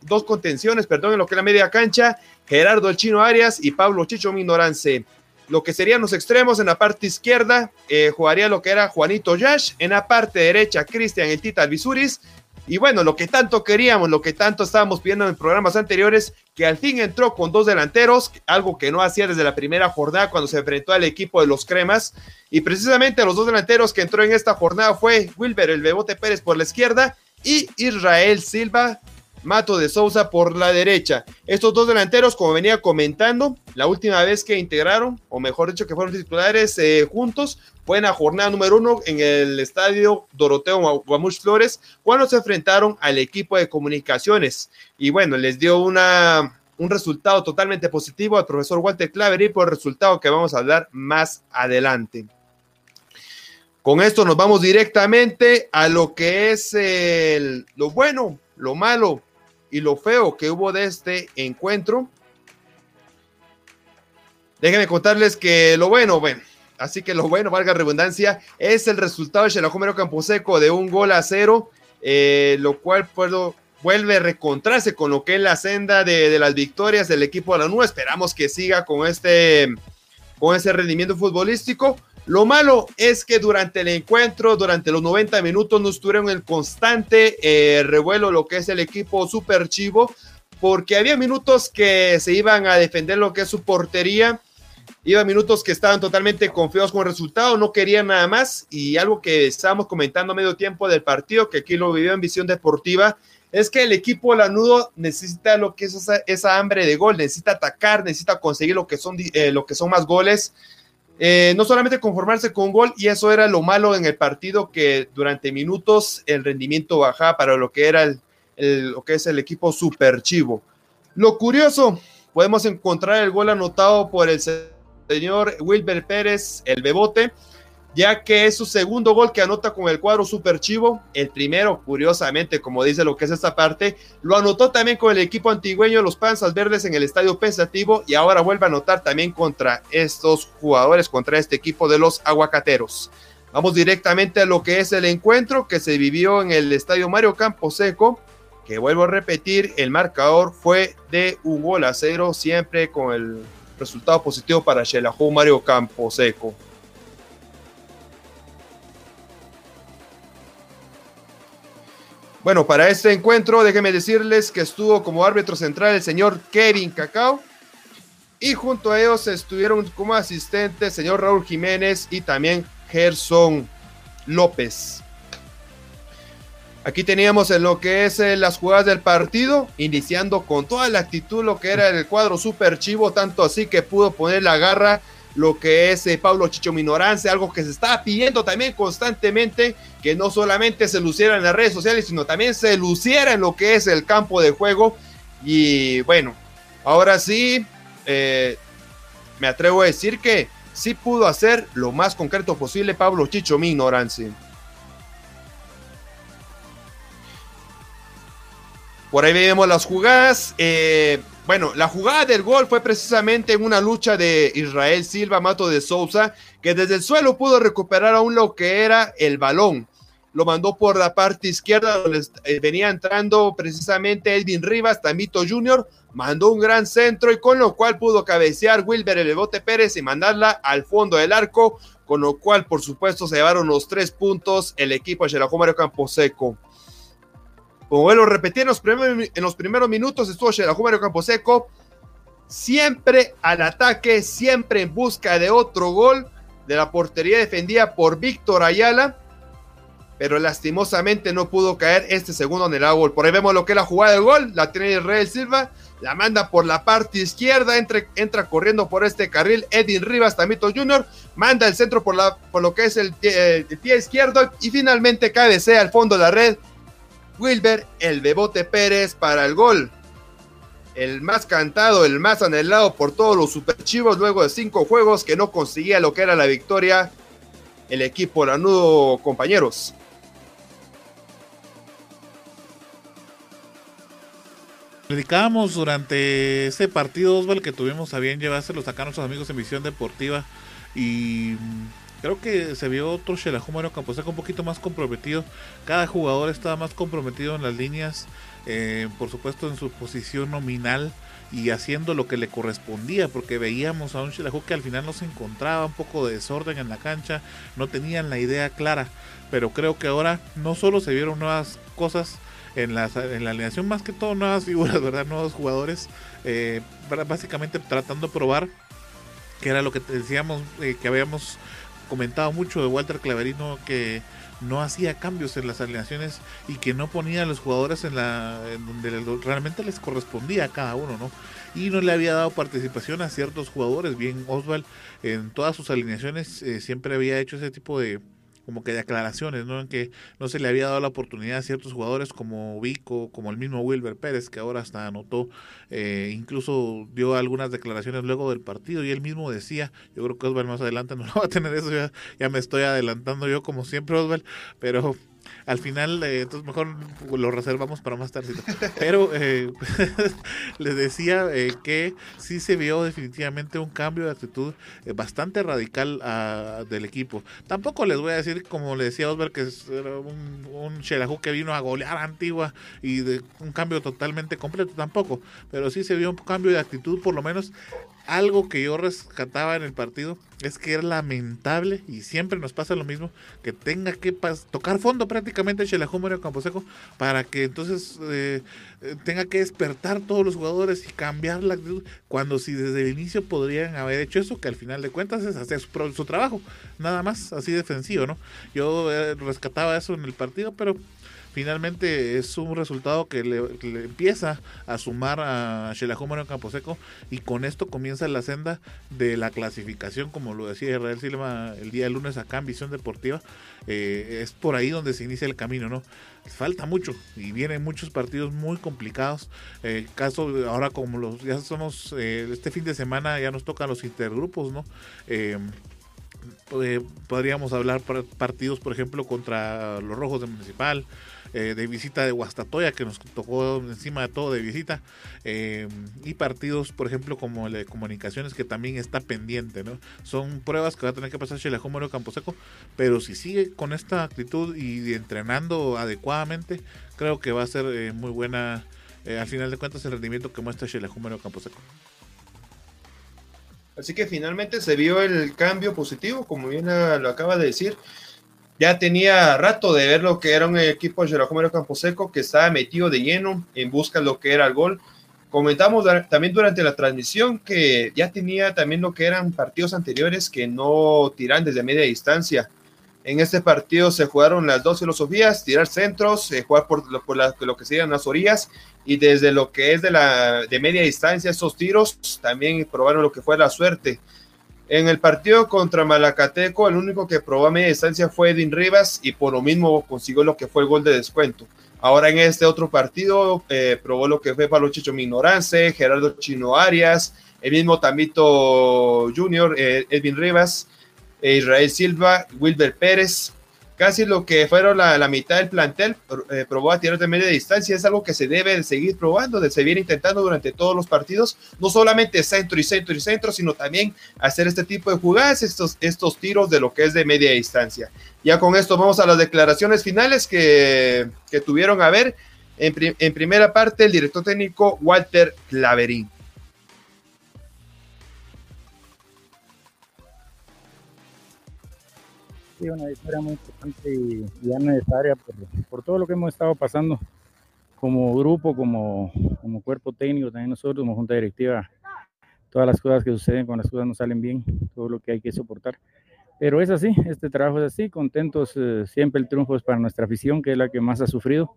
Speaker 2: dos contenciones, perdón, en lo que es la media cancha, Gerardo el Chino Arias y Pablo Chicho Minorance. Lo que serían los extremos en la parte izquierda, eh, jugaría lo que era Juanito Yash. En la parte derecha, Cristian el Tita Alvisuris. Y bueno, lo que tanto queríamos, lo que tanto estábamos pidiendo en programas anteriores, que al fin entró con dos delanteros, algo que no hacía desde la primera jornada cuando se enfrentó al equipo de los Cremas. Y precisamente los dos delanteros que entró en esta jornada fue Wilber el Bebote Pérez por la izquierda y Israel Silva Mato de Souza por la derecha. Estos dos delanteros, como venía comentando, la última vez que integraron, o mejor dicho, que fueron titulares eh, juntos, fue en la jornada número uno en el estadio Doroteo Guamuch Flores, cuando se enfrentaron al equipo de comunicaciones. Y bueno, les dio una, un resultado totalmente positivo al profesor Walter Clavery por el resultado que vamos a hablar más adelante. Con esto nos vamos directamente a lo que es el, lo bueno, lo malo y lo feo que hubo de este encuentro. Déjenme contarles que lo bueno, bueno, así que lo bueno, valga redundancia, es el resultado de Xelajomero Camposeco de un gol a cero, eh, lo cual puedo, vuelve a recontrarse con lo que es la senda de, las victorias del equipo de la nube. Esperamos que siga con este, con ese rendimiento futbolístico. Lo malo es que durante el encuentro, durante los 90 minutos, no estuvieron el constante eh, revuelo lo que es el equipo super chivo, porque había minutos que se iban a defender lo que es su portería, iba minutos que estaban totalmente confiados con el resultado, no querían nada más, y algo que estábamos comentando a medio tiempo del partido, que aquí lo vivió en visión deportiva, es que el equipo lanudo necesita lo que es esa, hambre de gol, necesita atacar, necesita conseguir lo que son, eh, lo que son más goles. Eh, no solamente conformarse con un gol, y eso era lo malo en el partido, que durante minutos el rendimiento bajaba para lo que era el, lo que es el equipo super chivo. Lo curioso, podemos encontrar el gol anotado por el señor Wilber Pérez, el Bebote, ya que es su segundo gol que anota con el cuadro super chivo. El primero, curiosamente, como dice lo que es esta parte, lo anotó también con el equipo antigüeño, los Panzas Verdes, en el estadio pensativo, y ahora vuelve a anotar también contra estos jugadores, contra este equipo de los aguacateros. Vamos directamente a lo que es el encuentro que se vivió en el estadio Mario Camposeco, que vuelvo a repetir, el marcador fue de un gol a cero, siempre con el resultado positivo para Xelajú Mario Camposeco. Bueno, para este encuentro, déjenme decirles que estuvo como árbitro central el señor Kevin Cacao. Y junto a ellos estuvieron como asistente el señor Raúl Jiménez y también Gerson López. Aquí teníamos en lo que es eh, las jugadas del partido, iniciando con toda la actitud lo que era el cuadro super chivo, tanto así que pudo poner la garra lo que es eh, Pablo Chicho Minorance, algo que se está pidiendo también constantemente, que no solamente se luciera en las redes sociales, sino también se luciera en lo que es el campo de juego. Y bueno, ahora sí, eh, me atrevo a decir que sí pudo hacer lo más concreto posible Pablo Chicho Minoranzi. Por ahí vemos las jugadas. Eh, bueno, la jugada del gol fue precisamente en una lucha de Israel Silva, Mato de Sousa, que desde el suelo pudo recuperar aún lo que era el balón. Lo mandó por la parte izquierda, donde eh, venía entrando precisamente Edwin Rivas, Tamito Jr., mandó un gran centro y con lo cual pudo cabecear Wilber el Bote Pérez y mandarla al fondo del arco, con lo cual, por supuesto, se llevaron los tres puntos el equipo de Xelajú Mario Camposeco. Como vuelvo a repetir, en los primeros, en los primeros minutos estuvo Xelajú Mario Camposeco siempre al ataque, siempre en busca de otro gol de la portería defendida por Víctor Ayala, pero lastimosamente no pudo caer este segundo en el agua. Por ahí vemos lo que es la jugada del gol, la tiene Israel Silva, la manda por la parte izquierda, entra corriendo por este carril Edwin Rivas, Tamito Jr., manda el centro por, la, por lo que es el pie, el pie izquierdo y finalmente cabecea al fondo de la red Wilber el Bebote Pérez para el gol. El más cantado, el más anhelado por todos los superchivos luego de cinco juegos que no conseguía lo que era la victoria el equipo lanudo, compañeros.
Speaker 1: Dedicábamos durante ese partido, Osval, que tuvimos a bien llevárselo acá a nuestros amigos en Visión Deportiva y creo que se vio otro Xelajú Camposeco un poquito más comprometido. Cada jugador estaba más comprometido en las líneas, eh, por supuesto en su posición nominal y haciendo lo que le correspondía, porque veíamos a un Xelajú que al final no se encontraba un poco de desorden en la cancha, no tenían la idea clara, pero creo que ahora no solo se vieron nuevas cosas en la, en la alineación, más que todo nuevas figuras, <laughs> ¿verdad? Nuevos jugadores, eh, básicamente tratando de probar que era lo que decíamos, eh, que habíamos comentado mucho de Walter Claverino, que no hacía cambios en las alineaciones y que no ponía a los jugadores en la donde realmente les correspondía a cada uno, ¿no? Y no le había dado participación a ciertos jugadores, bien Oswald en todas sus alineaciones eh, siempre había hecho ese tipo de como que de aclaraciones, ¿no? En que no se le había dado la oportunidad a ciertos jugadores como Vico, como el mismo Wilber Pérez, que ahora hasta anotó, eh, incluso dio algunas declaraciones luego del partido y él mismo decía, yo creo que Osvaldo más adelante no va a tener eso, ya, ya me estoy adelantando yo como siempre Osvaldo, pero al final, eh, entonces mejor lo reservamos para más tarde. Pero eh, <laughs> les decía eh, que sí se vio definitivamente un cambio de actitud eh, bastante radical ah, del equipo. Tampoco les voy a decir, como le decía Osberg, que era un, un que vino a golear Antigua y de un cambio totalmente completo, tampoco. Pero sí se vio un cambio de actitud, por lo menos algo que yo rescataba en el partido es que es lamentable y siempre nos pasa lo mismo que tenga que tocar fondo prácticamente Xelajú Mario Camposeco para que entonces eh, eh, tenga que despertar todos los jugadores y cambiar la actitud cuando si desde el inicio podrían haber hecho eso que al final de cuentas es hacer su, su trabajo nada más así defensivo no yo eh, rescataba eso en el partido pero finalmente es un resultado que le, empieza a sumar a en Camposeco y con esto comienza la senda de la clasificación, como lo decía Israel Silva el día lunes acá en Visión Deportiva. Eh, es por ahí donde se inicia el camino, ¿no? Falta mucho y vienen muchos partidos muy complicados. Eh, caso ahora como los ya somos eh, este fin de semana ya nos tocan los intergrupos, ¿no? Eh, podríamos hablar partidos, por ejemplo, contra los Rojos de Municipal, eh, de visita de Guastatoya, que nos tocó encima de todo de visita, eh, y partidos, por ejemplo, como el de comunicaciones, que también está pendiente, ¿no? Son pruebas que va a tener que pasar Chile Campo Camposeco, pero si sigue con esta actitud y entrenando adecuadamente, creo que va a ser eh, muy buena, al final de cuentas, el rendimiento que muestra Chile Campo Camposeco.
Speaker 2: Así que finalmente se vio el cambio positivo, como bien lo acaba de decir ya tenía rato de ver lo que era un equipo de Campo Camposeco que estaba metido de lleno en busca de lo que era el gol. Comentamos también durante la transmisión que ya tenía también lo que eran partidos anteriores que no tiran desde media distancia. En este partido se jugaron las dos filosofías, tirar centros, eh, jugar por, por, lo que serían las orillas y desde lo que es de, la, de media distancia, esos tiros, también probaron lo que fue la suerte. En el partido contra Malacateco, el único que probó a media distancia fue Edwin Rivas y por lo mismo consiguió lo que fue el gol de descuento. Ahora en este otro partido eh, probó lo que fue Pablo Chicho Minorance, Gerardo Chino Arias, el mismo Tamito Junior, eh, Edwin Rivas, eh, Israel Silva, Wilber Pérez, casi lo que fueron la, la mitad del plantel eh, probó a tirar de media distancia, es algo que se debe de seguir probando, de seguir intentando durante todos los partidos, no solamente centro y centro y centro, sino también hacer este tipo de jugadas, estos, estos tiros de lo que es de media distancia. Ya con esto vamos a las declaraciones finales que, que tuvieron a ver. En, en primera parte, el director técnico Walter Claverín.
Speaker 7: Sí, una victoria muy importante y ya necesaria por, por, todo lo que hemos estado pasando como grupo, como, como cuerpo técnico, también nosotros como junta directiva, todas las cosas que suceden cuando las cosas no salen bien, todo lo que hay que soportar. Pero es así, este trabajo es así, contentos, eh, siempre el triunfo es para nuestra afición, que es la que más ha sufrido,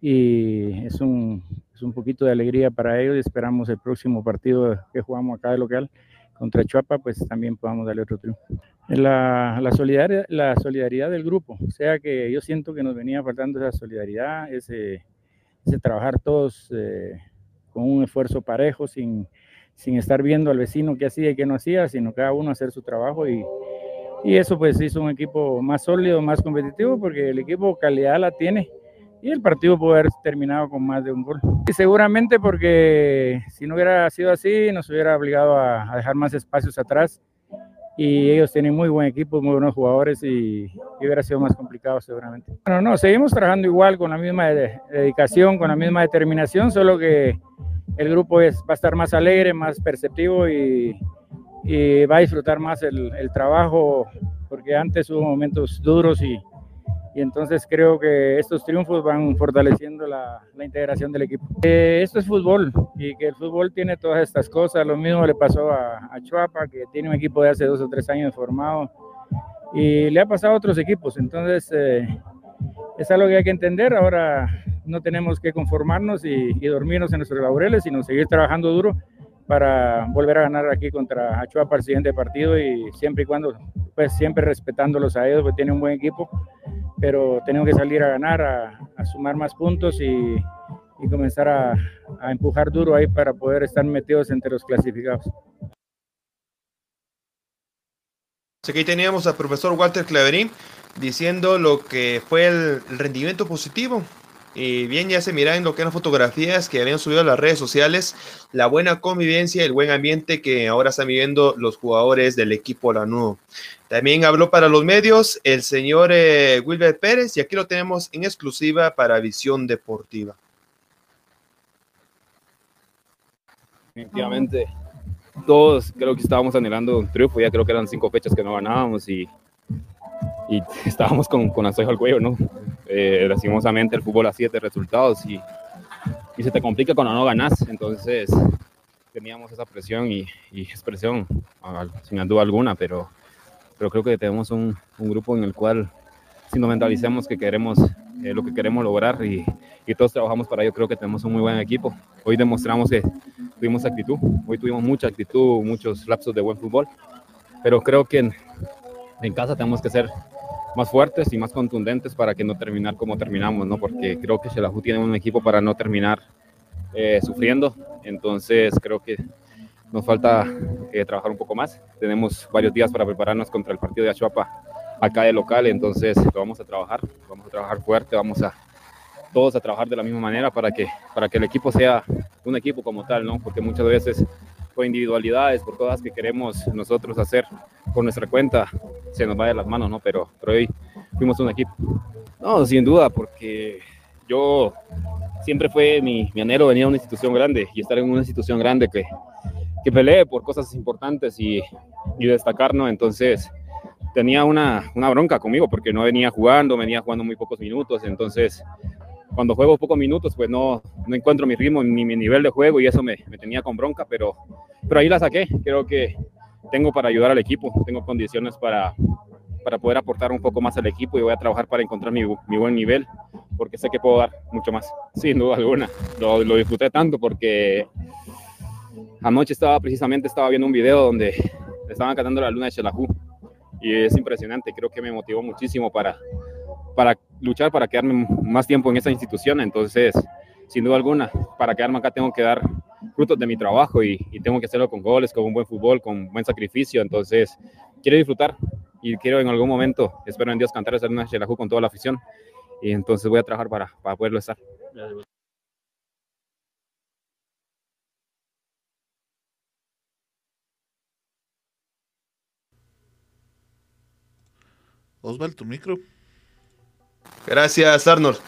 Speaker 7: y es un, es un poquito de alegría para ellos esperamos el próximo partido que jugamos acá de local contra Chuapa, pues también podamos darle otro triunfo. La, la, solidaridad, la solidaridad del grupo, o sea que yo siento que nos venía faltando esa solidaridad, ese, ese trabajar todos eh, con un esfuerzo parejo, sin, sin estar viendo al vecino qué hacía y qué no hacía, sino cada uno hacer su trabajo y, y eso pues hizo un equipo más sólido, más competitivo, porque el equipo calidad la tiene y el partido puede haber terminado con más de un gol. Y seguramente porque si no hubiera sido así, nos hubiera obligado a, a, dejar más espacios atrás. Y ellos tienen muy buen equipo, muy buenos jugadores y, y hubiera sido más complicado seguramente. Bueno, no, seguimos trabajando igual, con la misma de, dedicación, con la misma determinación, solo que el grupo es, va a estar más alegre, más perceptivo y, y va a disfrutar más el, el trabajo, porque antes hubo momentos duros y, y entonces creo que estos triunfos van fortaleciendo la, la integración del equipo. Eh, esto es fútbol y que el fútbol tiene todas estas cosas. Lo mismo le pasó a, a Chuapa, que tiene un equipo de hace dos o tres años formado y le ha pasado a otros equipos. Entonces eh, es algo que hay que entender. Ahora no tenemos que conformarnos y, y dormirnos en nuestros laureles, sino seguir trabajando duro para volver a ganar aquí contra Achuapa el siguiente partido y siempre y cuando, pues siempre respetándolos a ellos, porque tienen un buen equipo, pero tenemos que salir a ganar, a, sumar más puntos y, comenzar a, a, empujar duro ahí para poder estar metidos entre los clasificados.
Speaker 2: Aquí teníamos al profesor Walter Claverín diciendo lo que fue el rendimiento positivo y bien, ya se mira en lo que eran fotografías que habían subido a las redes sociales, la buena convivencia, el buen ambiente que ahora están viviendo los jugadores del equipo Lanudo. También habló para los medios el señor eh, Wilber Pérez y aquí lo tenemos en exclusiva para Visión Deportiva.
Speaker 8: Definitivamente, todos creo que estábamos anhelando un triunfo, ya creo que eran cinco fechas que no ganábamos y y <laughs> estábamos con, con al cuello, ¿no? Eh, lastimosamente el fútbol a siete resultados y, y, se te complica cuando no ganas, entonces teníamos esa presión y, y expresión, sin duda alguna, pero, pero creo que tenemos un, un, grupo en el cual si nos mentalicemos que queremos eh, lo que queremos lograr y, y, todos trabajamos para ello, creo que tenemos un muy buen equipo. Hoy demostramos que tuvimos actitud, hoy tuvimos mucha actitud, muchos lapsos de buen fútbol, pero creo que en, en casa tenemos que ser más fuertes y más contundentes para que no terminar como terminamos, ¿no? Porque creo que Xelajú tiene un equipo para no terminar eh, sufriendo, entonces creo que nos falta eh, trabajar un poco más. Tenemos varios días para prepararnos contra el partido de Achuapa acá de local, entonces lo vamos a trabajar, vamos a trabajar fuerte, vamos a todos a trabajar de la misma manera para que, para que el equipo sea un equipo como tal, ¿no? Porque muchas veces por individualidades, por cosas que queremos nosotros hacer por nuestra cuenta, se nos va de las manos, ¿no? Pero, pero hoy fuimos un equipo. No, sin duda, porque yo siempre fue mi, mi anhelo venir a una institución grande y estar en una institución grande que, que pelee por cosas importantes y, y destacar, ¿no? Entonces tenía una, una bronca conmigo porque no venía jugando, venía jugando muy pocos minutos, entonces cuando juego pocos minutos, pues no, no encuentro mi ritmo ni mi nivel de juego y eso me, me, tenía con bronca, pero, pero ahí la saqué. Creo que tengo para ayudar al equipo, tengo condiciones para, para poder aportar un poco más al equipo y voy a trabajar para encontrar mi, mi buen nivel, porque sé que puedo dar mucho más, sin duda alguna. Lo, lo disfruté tanto porque anoche estaba precisamente estaba viendo un video donde estaban cantando la luna de Xelajú y es impresionante, creo que me motivó muchísimo para, para luchar, para quedarme más tiempo en esa institución. Entonces, sin duda alguna, para quedarme acá tengo que dar frutos de mi trabajo y, tengo que hacerlo con goles, con un buen fútbol, con buen sacrificio. Entonces, quiero disfrutar y quiero en algún momento, espero en Dios, cantar esa una con toda la afición. Y entonces voy a trabajar para, para poderlo estar.
Speaker 1: Osvaldo, tu micro.
Speaker 2: Gracias, Arnold.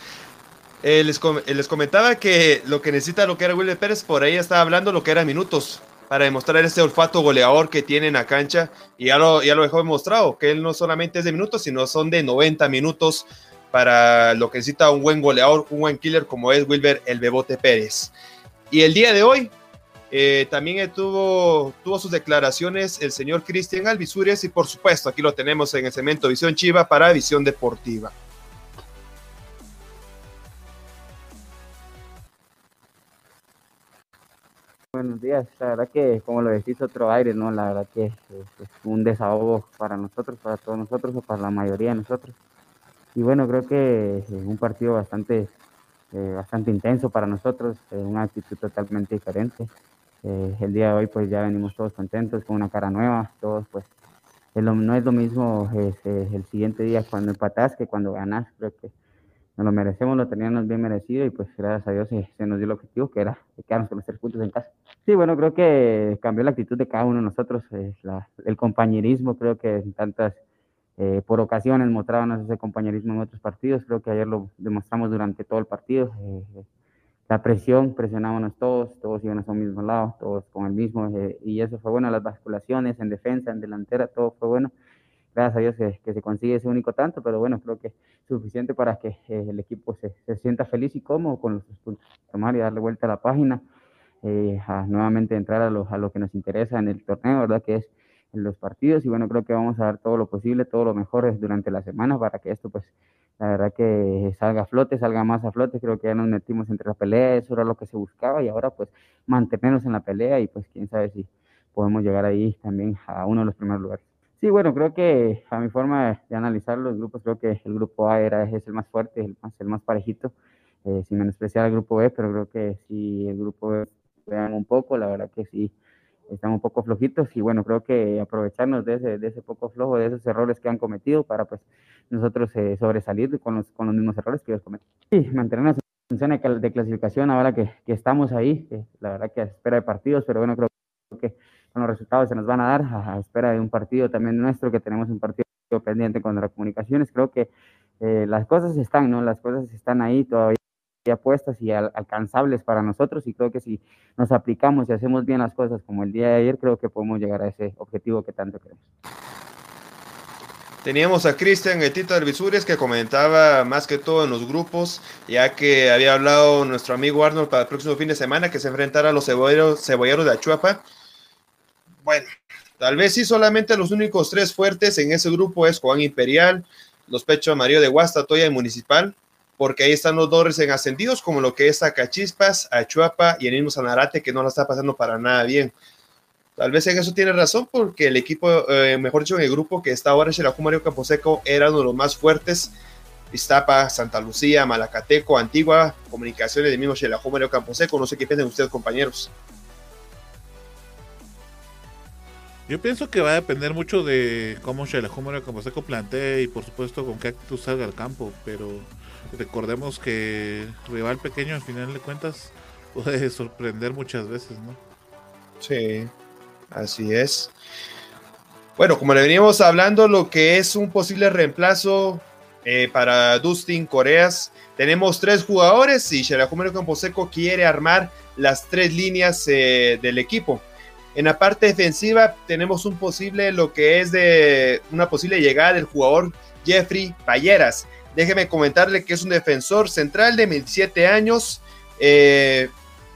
Speaker 2: Eh, les, comentaba que lo que necesita lo que era Wilber Pérez, por ahí estaba hablando lo que era minutos para demostrar ese olfato goleador que tiene en la cancha y ya lo, ya lo dejó demostrado, que él no solamente es de minutos, sino son de 90 minutos para lo que necesita un buen goleador, un buen killer como es Wilber el Bebote Pérez. Y el día de hoy eh, también tuvo, tuvo sus declaraciones el señor Cristian Alvisures y por supuesto aquí lo tenemos en el cemento Visión Chiva para Visión Deportiva.
Speaker 9: Buenos días, la verdad que como lo decís otro aire, ¿no? La verdad que es, un desahogo para nosotros, para todos nosotros o para la mayoría de nosotros. Y bueno, creo que es un partido bastante, eh, bastante intenso para nosotros, una actitud totalmente diferente. Eh, el día de hoy pues ya venimos todos contentos, con una cara nueva, todos pues no es lo mismo este, el siguiente día cuando empatás que cuando ganás, creo que lo merecemos, lo teníamos bien merecido y pues gracias a Dios se, nos dio el objetivo que era quedarnos con los tres puntos en casa. Sí, bueno, creo que cambió la actitud de cada uno de nosotros, el compañerismo, creo que en tantas, eh, por ocasiones mostrábamos ese compañerismo en otros partidos, creo que ayer lo demostramos durante todo el partido. Eh, la presión, presionábamos todos, todos íbamos a un mismo lado, todos con el mismo, eh, y eso fue bueno, las basculaciones en defensa, en delantera, todo fue bueno. Gracias a Dios que, se consigue ese único tanto, pero bueno, creo que suficiente para que eh, el equipo se, sienta feliz y cómodo con los puntos. Tomar y darle vuelta a la página, eh, a nuevamente entrar a lo, a lo que nos interesa en el torneo, ¿verdad? Que es en los partidos, y bueno, creo que vamos a dar todo lo posible, todo lo mejor durante la semana para que esto pues la verdad que salga a flote, salga más a flote, creo que ya nos metimos entre la pelea, eso era lo que se buscaba y ahora pues mantenernos en la pelea y pues quién sabe si podemos llegar ahí también a uno de los primeros lugares. Sí, bueno, creo que a mi forma de analizar los grupos, creo que el grupo A era, es el más fuerte, el más, el más parejito, eh, sin menospreciar al grupo B, pero creo que si el grupo B vean un poco, la verdad que sí, están un poco flojitos y bueno, creo que aprovecharnos de ese, de ese poco flojo, de esos errores que han cometido para pues nosotros eh, sobresalir con los, con los mismos errores que ellos cometen. Y mantenernos en función de clasificación ahora que, que estamos ahí, la verdad que a espera de partidos, pero bueno, creo que con los resultados se nos van a dar a, espera de un partido también nuestro, que tenemos un partido pendiente con las comunicaciones, creo que eh, las cosas están, ¿no? Las cosas están ahí todavía puestas y alcanzables para nosotros y creo que si nos aplicamos y hacemos bien las cosas como el día de ayer, creo que podemos llegar a ese objetivo que tanto queremos.
Speaker 2: Teníamos a Cristian Etito Visures que comentaba más que todo en los grupos, ya que había hablado nuestro amigo Arnold para el próximo fin de semana que se enfrentara a los cebolleros, cebolleros de Achuapa. Bueno, tal vez sí solamente los únicos tres fuertes en ese grupo es Juan Imperial, los Pechos Amarillo de Guastatoya y Municipal porque ahí están los dos recién ascendidos, como lo que es Acachispas, Achuapa y el mismo Sanarate, que no la está pasando para nada bien. Tal vez en eso tiene razón, porque el equipo, eh, mejor dicho, en el grupo que está ahora, Xelajú Mario Camposeco, era uno de los más fuertes. Iztapa, Santa Lucía, Malacateco, Antigua, Comunicaciones del mismo Xelajú Mario Camposeco. No sé qué piensan ustedes, compañeros.
Speaker 1: Yo pienso que va a depender mucho de cómo Xelajú Mario Camposeco plantee y, por supuesto, con qué actitud salga al campo, pero recordemos que rival pequeño al final de cuentas <laughs> puede sorprender muchas veces, ¿no?
Speaker 2: Sí, así es. Bueno, como le veníamos hablando, lo que es un posible reemplazo eh, para Dustin Coreas, tenemos tres jugadores y Campo Camposeco quiere armar las tres líneas eh, del equipo. En la parte defensiva tenemos un posible, lo que es de una posible llegada del jugador Jeffrey Payeras. Déjeme comentarle que es un defensor central de 27 años. Eh,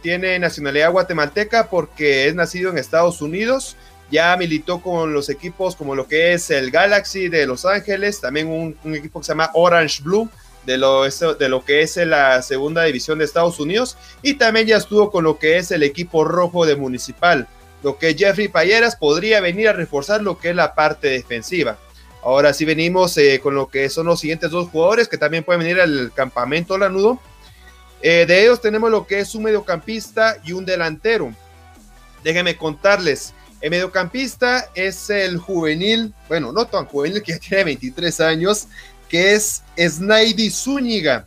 Speaker 2: tiene nacionalidad guatemalteca porque es nacido en Estados Unidos. Ya militó con los equipos como lo que es el Galaxy de Los Ángeles, también un, equipo que se llama Orange Blue de lo, de lo que es la segunda división de Estados Unidos. Y también ya estuvo con lo que es el equipo rojo de Municipal. Lo que Jeffrey Payeras podría venir a reforzar lo que es la parte defensiva. Ahora sí venimos eh, con lo que son los siguientes dos jugadores que también pueden venir al campamento lanudo. Eh, de ellos tenemos lo que es un mediocampista y un delantero. Déjenme contarles. El mediocampista es el juvenil, bueno, no tan juvenil, que ya tiene 23 años, que es Snaidy Zúñiga.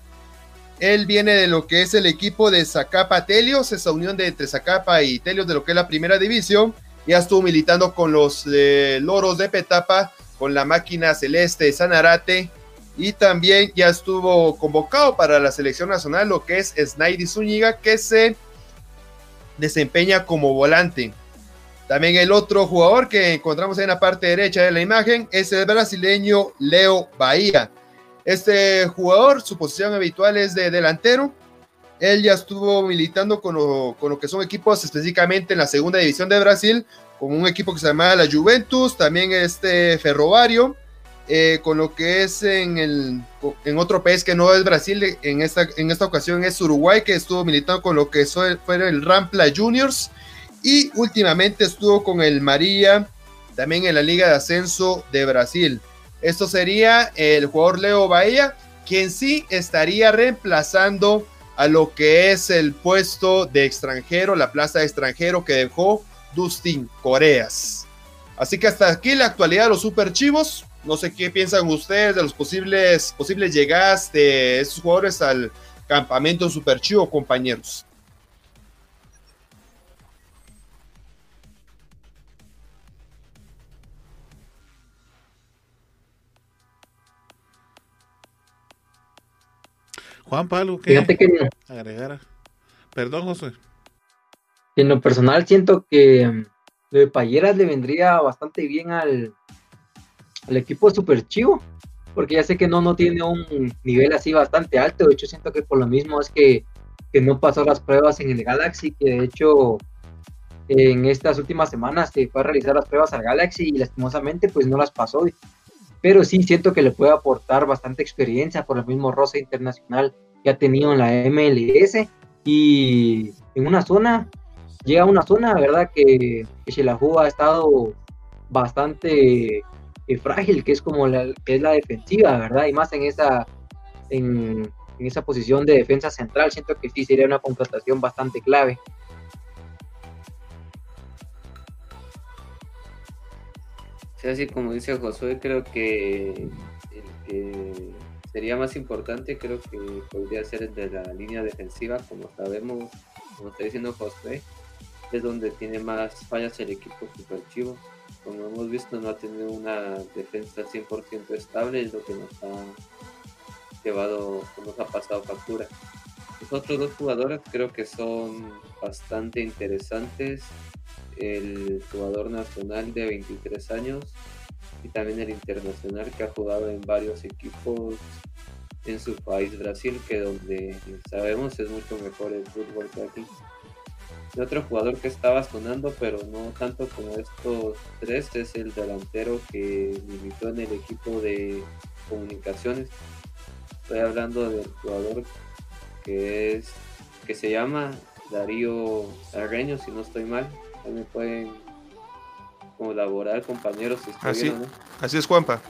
Speaker 2: Él viene de lo que es el equipo de Zacapa Telios, esa unión de entre Zacapa y Telios de lo que es la primera división. Ya estuvo militando con los eh, Loros de Petapa, con la máquina celeste Sanarate y también ya estuvo convocado para la selección nacional lo que es Snaidy Zúñiga, que se desempeña como volante. También el otro jugador que encontramos en la parte derecha de la imagen es el brasileño Leo Bahía. Este jugador, su posición habitual es de delantero. Él ya estuvo militando con lo, que son equipos específicamente en la segunda división de Brasil, con un equipo que se llama la Juventus, también este Ferrovario, eh, con lo que es en, el, en otro país que no es Brasil, en esta, en esta ocasión es Uruguay, que estuvo militando con lo que fue el Rampla Juniors, y últimamente estuvo con el María, también en la Liga de Ascenso de Brasil. Esto sería el jugador Leo Bahía, quien sí estaría reemplazando a lo que es el puesto de extranjero, la plaza de extranjero que dejó Dustin Coreas. Así que hasta aquí la actualidad de los Super Chivos. No sé qué piensan ustedes de los posibles, posibles llegadas de estos jugadores al campamento Super Chivo, compañeros.
Speaker 1: Juan Pablo, ¿qué Fíjate que agregar? Perdón, José.
Speaker 3: En lo personal siento que mm, lo de Payeras le vendría bastante bien al, al equipo super chivo, porque ya sé que no, no tiene un nivel así bastante alto, de hecho siento que por lo mismo es que, que no pasó las pruebas en el Galaxy, que de hecho en estas últimas semanas se fue a realizar las pruebas al Galaxy y lastimosamente pues no las pasó pero sí siento que le puede aportar bastante experiencia por el mismo roce internacional que ha tenido en la MLS y en una zona, llega a una zona, ¿verdad? Que, que ha estado bastante eh, frágil, que es como la, es la defensiva, ¿verdad? Y más en esa, en esa posición de defensa central, siento que sí sería una contratación bastante clave.
Speaker 4: Sí, así como dice Josué, creo que el que sería más importante, creo que podría ser el de la línea defensiva, como sabemos, como está diciendo Josué, es donde tiene más fallas el equipo super chivo. Como hemos visto, no ha tenido una defensa 100% estable, es lo que nos ha llevado, nos ha pasado factura. Los otros dos jugadores creo que son bastante interesantes el jugador nacional de 23 años y también el internacional que ha jugado en varios equipos en su país Brasil, que donde sabemos es mucho mejor el fútbol que aquí. Y otro jugador que estaba sonando, pero no tanto como estos tres, es el delantero que militó en el equipo de comunicaciones. Estoy hablando del jugador que es que se llama Darío Arreño, si no estoy mal, me pueden colaborar, compañeros.
Speaker 2: así, así es, Juanpa.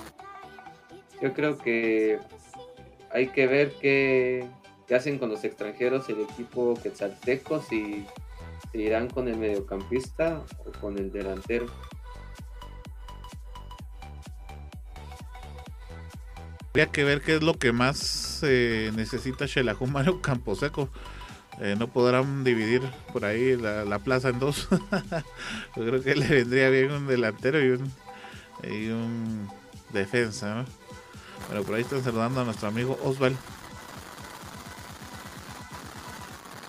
Speaker 4: Yo creo que hay que ver qué, hacen con los extranjeros el equipo quetzalteco, si se irán con el mediocampista o con el delantero.
Speaker 1: Habría que ver qué es lo que más eh, necesita Shelahu <laughs> Mario Camposeco. Eh, no podrán dividir por ahí la, plaza en dos. <laughs> Yo creo que le vendría bien un delantero y un, y un defensa. ¿no? Bueno, por ahí están saludando a nuestro amigo Osval.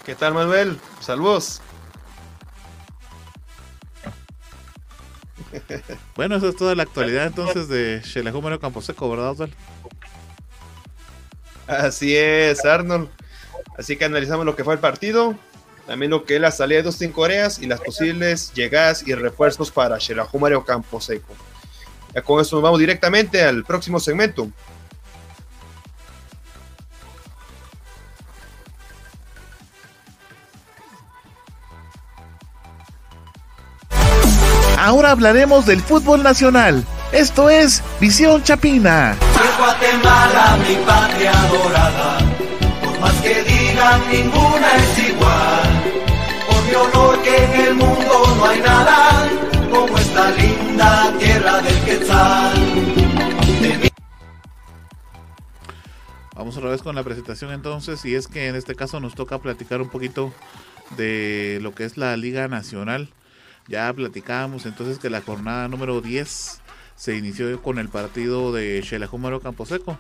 Speaker 2: ¿Qué tal, Manuel? Saludos.
Speaker 1: Bueno, eso es toda la actualidad entonces de Campo Camposeco, ¿verdad, Osval?
Speaker 2: Así es, Arnold. Así que analizamos lo que fue el partido, también lo que es la salida de Dustin Coreas y las posibles llegadas y refuerzos para Shelahu Mario Camposeco. Ya con eso nos vamos directamente al próximo segmento.
Speaker 5: Ahora hablaremos del fútbol nacional. Esto es Visión Chapina.
Speaker 6: Guatemala, mi patria adorada, por más que diga digan ninguna es igual. Por mi honor que en el mundo no hay nada como esta linda tierra del Quetzal.
Speaker 1: Vamos otra vez con la presentación entonces y es que en este caso nos toca platicar un poquito de lo que es la Liga Nacional. Ya platicábamos entonces que la jornada número 10 se inició con el partido de Xelajúmaro Camposeco.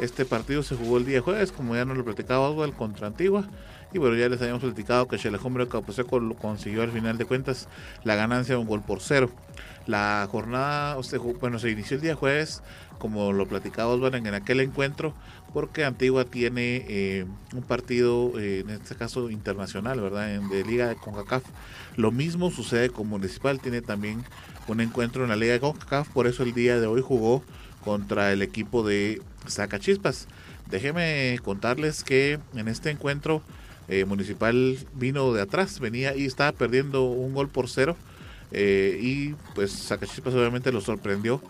Speaker 1: Este partido se jugó el día jueves, como ya nos lo platicaba Oswald, contra Antigua. Y bueno, ya les habíamos platicado que Xelajúmaro Camposeco consiguió al final de cuentas la ganancia de un gol por cero. La jornada, bueno, se inició el día jueves, como lo platicaba Oswald en aquel encuentro, porque Antigua tiene eh, un partido, eh, en este caso internacional, ¿verdad? En, de Liga de CONCACAF. Lo mismo sucede con Municipal, tiene también un encuentro en la Liga de CONCACAF, por eso el día de hoy jugó contra el equipo de Zacachispas. Déjenme contarles que en este encuentro eh, Municipal vino de atrás, venía y estaba perdiendo un gol por cero. y pues Zacachispas obviamente lo sorprendió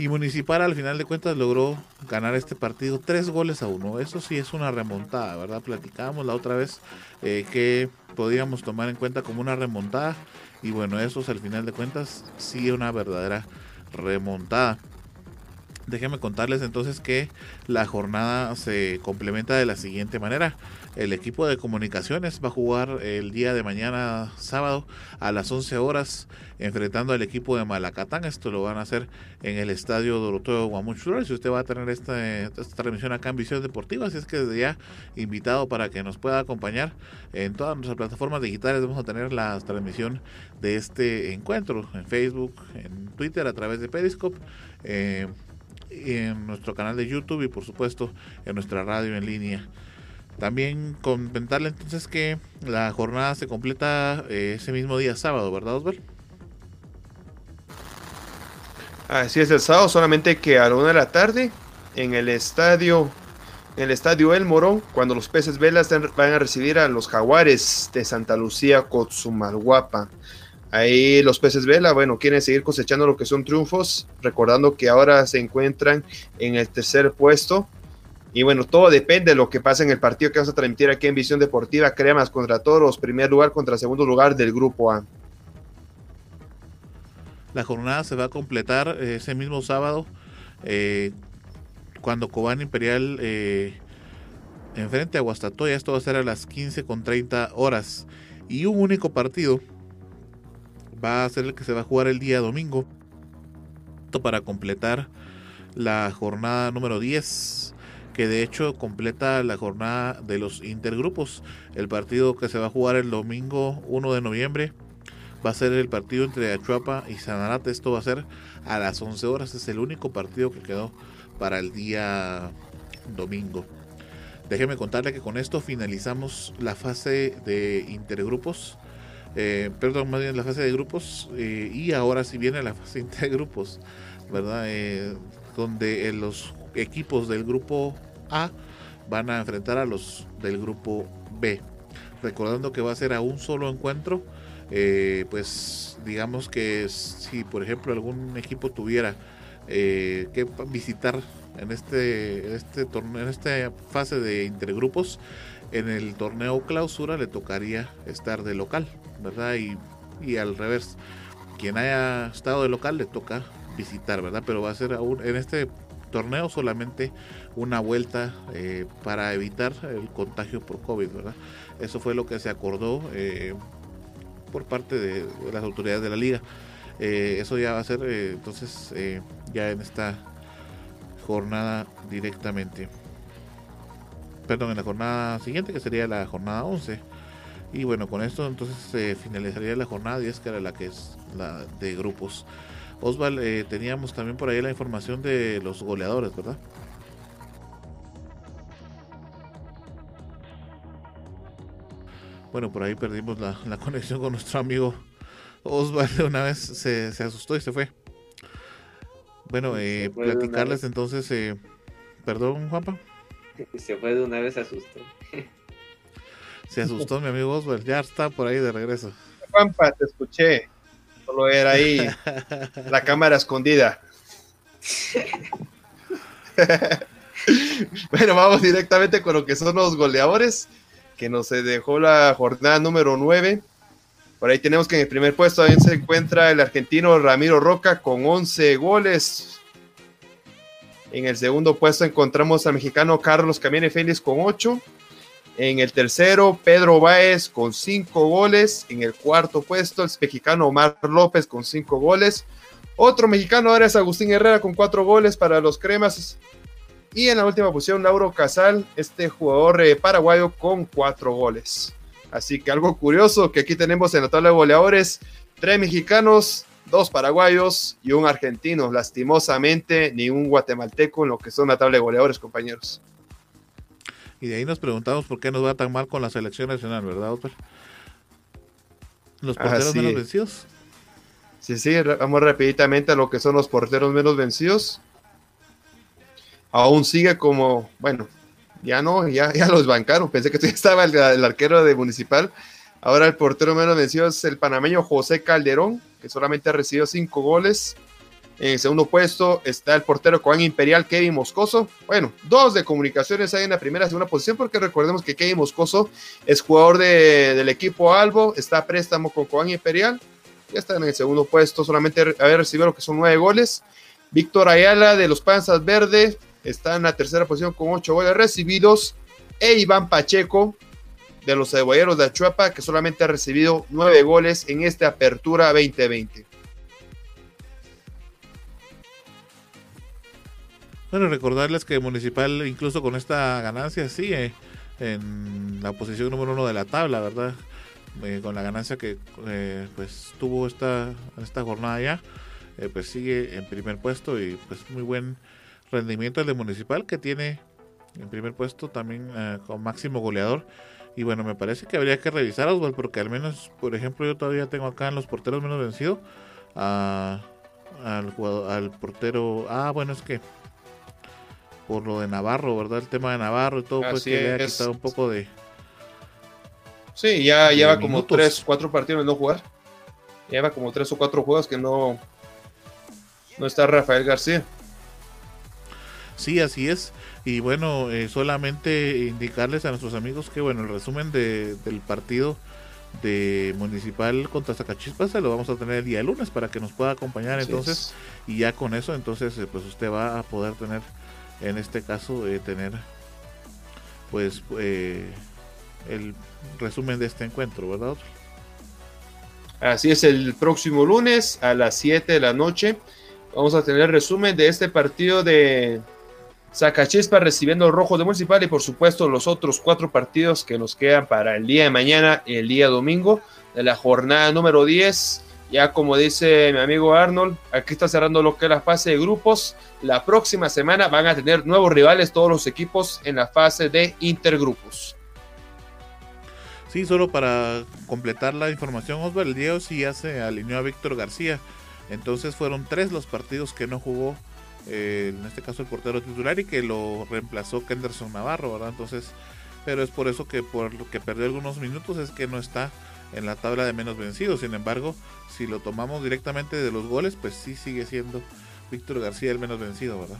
Speaker 1: y Municipal al final de cuentas logró ganar este partido tres goles a uno. Eso sí es una remontada, ¿verdad? Platicábamos la otra vez eh, que podíamos tomar en cuenta como una remontada. Y bueno, eso es al final de cuentas sí una verdadera remontada. Déjenme contarles entonces que la jornada se complementa de la siguiente manera. El equipo de comunicaciones va a jugar el día de mañana sábado a las 11 horas enfrentando al equipo de Malacatán. Esto lo van a hacer en el estadio Doroteo Guamuchurol. Si usted va a tener esta, esta transmisión acá en Visión Deportiva, así es que desde ya invitado para que nos pueda acompañar en todas nuestras plataformas digitales. Vamos a tener la transmisión de este encuentro en Facebook, en Twitter, a través de Periscope. Eh, en nuestro canal de YouTube y por supuesto en nuestra radio en línea. También comentarle entonces que la jornada se completa eh, ese mismo día sábado, ¿verdad Osvaldo?
Speaker 2: Así es el sábado, solamente que a la una de la tarde en el estadio en el estadio El Morón, cuando los peces velas van a recibir a los jaguares de Santa Lucía Cotzumalguapa. Ahí los peces vela, bueno, quieren seguir cosechando lo que son triunfos, recordando que ahora se encuentran en el tercer puesto. Y bueno, todo depende de lo que pase en el partido que vamos a transmitir aquí en Visión Deportiva. Cremas contra Toros, primer lugar contra segundo lugar del grupo A.
Speaker 1: La jornada se va a completar eh, ese mismo sábado eh, cuando Cobán Imperial eh, enfrente a Guastatoya. Esto va a ser a las 15 con 30 horas. Y un único partido va a ser el que se va a jugar el día domingo para completar la jornada número 10 que de hecho completa la jornada de los intergrupos. El partido que se va a jugar el domingo 1 de noviembre va a ser el partido entre Achuapa y Sanarate esto va a ser a las 11 horas. Es el único partido que quedó para el día domingo. Déjeme contarle que con esto finalizamos la fase de intergrupos eh, perdón, más bien la fase de grupos, eh, y ahora sí viene la fase de grupos, ¿verdad? Eh, donde los equipos del grupo A van a enfrentar a los del grupo B. Recordando que va a ser a un solo encuentro, pues digamos que si por ejemplo algún equipo tuviera que visitar en este, este torneo, en esta fase de intergrupos, en el torneo clausura le tocaría estar de local, ¿verdad? Y, y al revés, quien haya estado de local le toca visitar, ¿verdad? Pero va a ser aún en este torneo solamente una vuelta eh, para evitar el contagio por COVID, ¿verdad? Eso fue lo que se acordó eh, por parte de, las autoridades de la liga. Eh, eso ya va a ser entonces ya en esta jornada directamente perdón, en la jornada siguiente, que sería la jornada 11. Y bueno, con esto entonces se finalizaría la jornada 10, que era la que es la de grupos. Osval, eh, teníamos también por ahí la información de los goleadores, ¿verdad? Bueno, por ahí perdimos la, conexión con nuestro amigo Osvaldo. Una vez se, asustó y se fue. Bueno, eh, platicarles entonces, eh, perdón, Juanpa. <laughs>
Speaker 4: Se fue de una vez, se asustó.
Speaker 1: Se asustó mi amigo Oswald, ya está por ahí de regreso.
Speaker 2: Juanpa, te escuché. Solo era ahí <laughs> la cámara escondida. <laughs> bueno, vamos directamente con lo que son los goleadores. que nos dejó la jornada número 9. Por ahí tenemos que en el primer puesto también se encuentra el argentino Ramiro Roca con 11 goles. En el segundo puesto encontramos al mexicano Carlos Camiene Félix con 8. En el tercero, Pedro Báez con 5 goles. En el cuarto puesto, el mexicano Omar López con 5 goles. Otro mexicano ahora es Agustín Herrera con 4 goles para los cremas. Y en la última posición, Lauro Casal, este jugador eh, paraguayo con 4 goles. Así que algo curioso que aquí tenemos en la tabla de goleadores, tres mexicanos, dos paraguayos y un argentino. Lastimosamente, ni un guatemalteco en lo que son la tabla de goleadores, compañeros.
Speaker 1: Y de ahí nos preguntamos por qué nos va tan mal con la selección nacional, ¿verdad, Oper? Los porteros
Speaker 2: Así
Speaker 1: menos vencidos.
Speaker 2: Sí, sí, vamos rapiditamente a lo que son los porteros menos vencidos. Aún sigue como, bueno, ya no, ya, ya los bancaron. Pensé que todavía estaba el, el arquero de Municipal. Ahora el portero menos vencido es el panameño José Calderón, que solamente ha recibido cinco goles. En el segundo puesto está el portero Coan Imperial, Kevin Moscoso. Bueno, dos de comunicaciones hay en la primera y segunda posición, porque recordemos que Kevin Moscoso es jugador de- del equipo Albo, está a préstamo con Coan Imperial ya está en el segundo puesto, solamente haber recibido lo que son nueve goles. Víctor Ayala de los Panzas Verdes está en la tercera posición con ocho goles recibidos. E Iván Pacheco de los Cebolleros de Achuapa, que solamente ha recibido nueve goles en esta apertura 2020.
Speaker 1: Bueno, recordarles que Municipal, incluso con esta ganancia, sigue en la posición número uno de la tabla, ¿verdad? Eh, con la ganancia que eh, pues tuvo esta, esta jornada ya, eh, pues sigue en primer puesto y pues muy buen rendimiento el de Municipal que tiene en primer puesto también con máximo goleador. Y bueno, me parece que habría que revisar Oswald, porque al menos, por ejemplo, yo todavía tengo acá en los porteros menos vencidos a- al, portero. Ah, bueno, es que por lo de Navarro, ¿verdad? El tema de Navarro y todo, pues que le ha quitado un poco de.
Speaker 2: Sí, ya lleva como
Speaker 1: minutos.
Speaker 2: tres, cuatro partidos de no jugar. Lleva como tres o cuatro juegos que no, no está Rafael García.
Speaker 1: Sí, así es. Y bueno, eh, solamente indicarles a nuestros amigos que, bueno, el resumen de, del partido de Municipal contra Zacachispas se lo vamos a tener el día lunes para que nos pueda acompañar
Speaker 2: Así
Speaker 1: entonces. Y ya con eso, entonces, eh, pues usted va a poder tener, en este caso, eh, tener, pues, el resumen de este encuentro, ¿verdad?
Speaker 2: Así es, el próximo lunes a las 7 de la noche vamos a tener resumen de este partido de Zacachispa recibiendo el rojo de Municipal y por supuesto los otros cuatro partidos que nos quedan para el día de mañana y el día domingo de la jornada número 10. Ya como dice mi amigo Arnold, aquí está cerrando lo que es la fase de grupos. La próxima semana van a tener nuevos rivales todos los equipos en la fase de intergrupos.
Speaker 1: Sí, solo para completar la información, Osvaldo, el Diego sí ya se alineó a Víctor García. Entonces fueron tres los partidos que no jugó, eh, en este caso el portero titular, y que lo reemplazó Kenderson Navarro, ¿verdad? Entonces, pero es por eso que por lo que perdió algunos minutos es que no está en la tabla de menos vencidos. Sin embargo, si lo tomamos directamente de los goles, pues sí sigue siendo Víctor García el menos vencido, ¿verdad?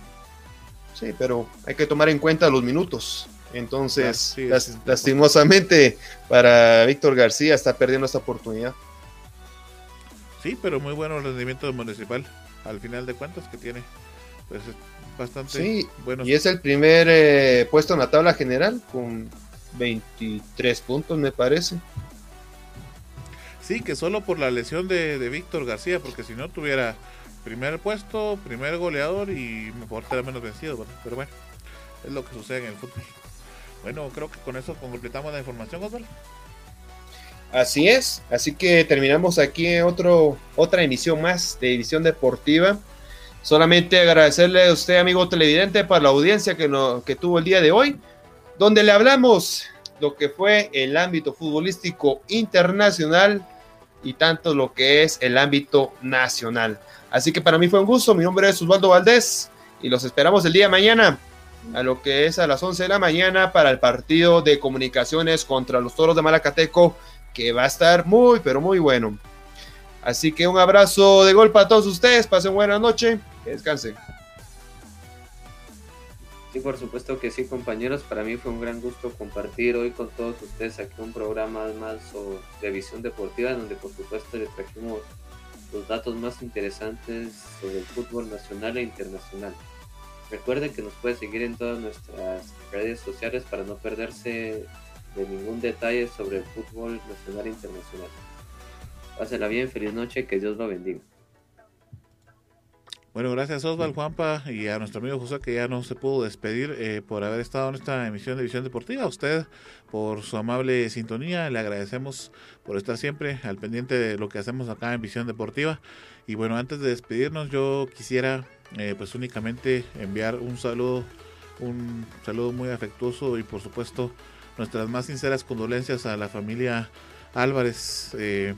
Speaker 2: Sí, pero hay que tomar en cuenta los minutos. Entonces, las- lastimosamente para Víctor García está perdiendo esta oportunidad.
Speaker 1: Sí, pero muy bueno el rendimiento del municipal. Al final de cuentas que tiene pues bastante
Speaker 2: Sí,
Speaker 1: buenos
Speaker 2: y es el primer eh, puesto en la tabla general con 23 puntos, me parece.
Speaker 1: Sí, que solo por la lesión de, de Víctor García, porque si no tuviera primer puesto, primer goleador y mejor era menos vencido, ¿verdad? Pero bueno, es lo que sucede en el fútbol. Bueno, creo que con eso completamos la información, Osvaldo.
Speaker 2: Así es, así que terminamos aquí otro, otra emisión más de División Deportiva. Solamente agradecerle a usted, amigo televidente, por la audiencia que, no, que tuvo el día de hoy, donde le hablamos lo que fue el ámbito futbolístico internacional y tanto lo que es el ámbito nacional. Así que para mí fue un gusto, mi nombre es Osvaldo Valdés y los esperamos el día de mañana a lo que es a las 11 de la mañana para el partido de comunicaciones contra los Toros de Malacateco que va a estar muy, pero muy bueno. Así que un abrazo de gol para todos ustedes. Pasen buena noche. Que descansen.
Speaker 4: Sí, por supuesto que sí, compañeros. Para mí fue un gran gusto compartir hoy con todos ustedes aquí un programa más de visión deportiva, donde por supuesto les trajimos los datos más interesantes sobre el fútbol nacional e internacional. Recuerde que nos puede seguir en todas nuestras redes sociales para no perderse de ningún detalle sobre el fútbol nacional e internacional. Pásela bien, feliz noche, que Dios lo bendiga.
Speaker 1: Bueno, gracias Osval, Juanpa y a nuestro amigo José que ya no se pudo despedir eh, por haber estado en esta emisión de Visión Deportiva. A usted por su amable sintonía, le agradecemos por estar siempre al pendiente de lo que hacemos acá en Visión Deportiva. Y bueno, antes de despedirnos yo quisiera eh, pues únicamente enviar un saludo, un saludo muy afectuoso y por supuesto nuestras más sinceras condolencias a la familia Álvarez. Eh,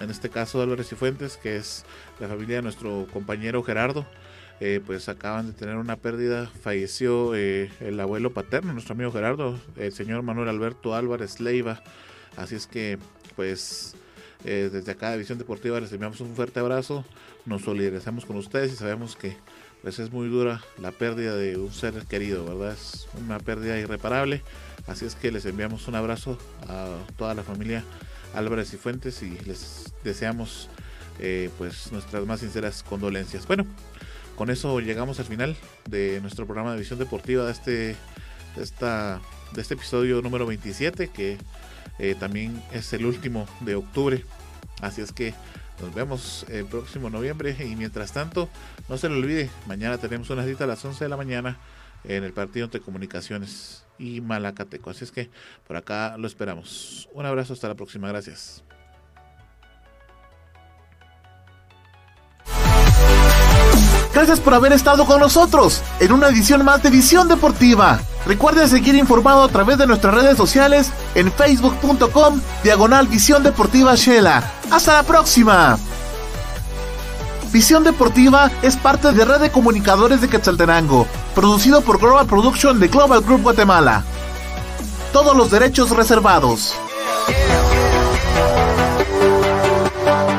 Speaker 1: en este caso Álvarez y Fuentes, que es la familia de nuestro compañero Gerardo, eh, pues acaban de tener una pérdida, falleció eh, el abuelo paterno, nuestro amigo Gerardo, el señor Manuel Alberto Álvarez Leiva, así es que pues eh, desde acá de Visión Deportiva les enviamos un fuerte abrazo, nos solidarizamos con ustedes y sabemos que pues es muy dura la pérdida de un ser querido, ¿verdad? Es una pérdida irreparable, así es que les enviamos un abrazo a toda la familia Álvarez y Fuentes y les deseamos eh, pues nuestras más sinceras condolencias. Bueno, con eso llegamos al final de nuestro programa de visión deportiva de este, esta, de este episodio número 27 que eh, también es el último de octubre. Así es que nos vemos el próximo noviembre y mientras tanto no se le olvide, mañana tenemos una cita a las 11 de la mañana en el partido de comunicaciones y Malacateco. Así es que por acá lo esperamos. Un abrazo, hasta la próxima. Gracias.
Speaker 5: Gracias por haber estado con nosotros en una edición más de Visión Deportiva. Recuerden seguir informado a través de nuestras redes sociales en facebook.com diagonal Visión Deportiva Shela. Hasta la próxima. Visión Deportiva es parte de Red de Comunicadores de Quetzaltenango, producido por Global Production de Global Group Guatemala. Todos los derechos reservados.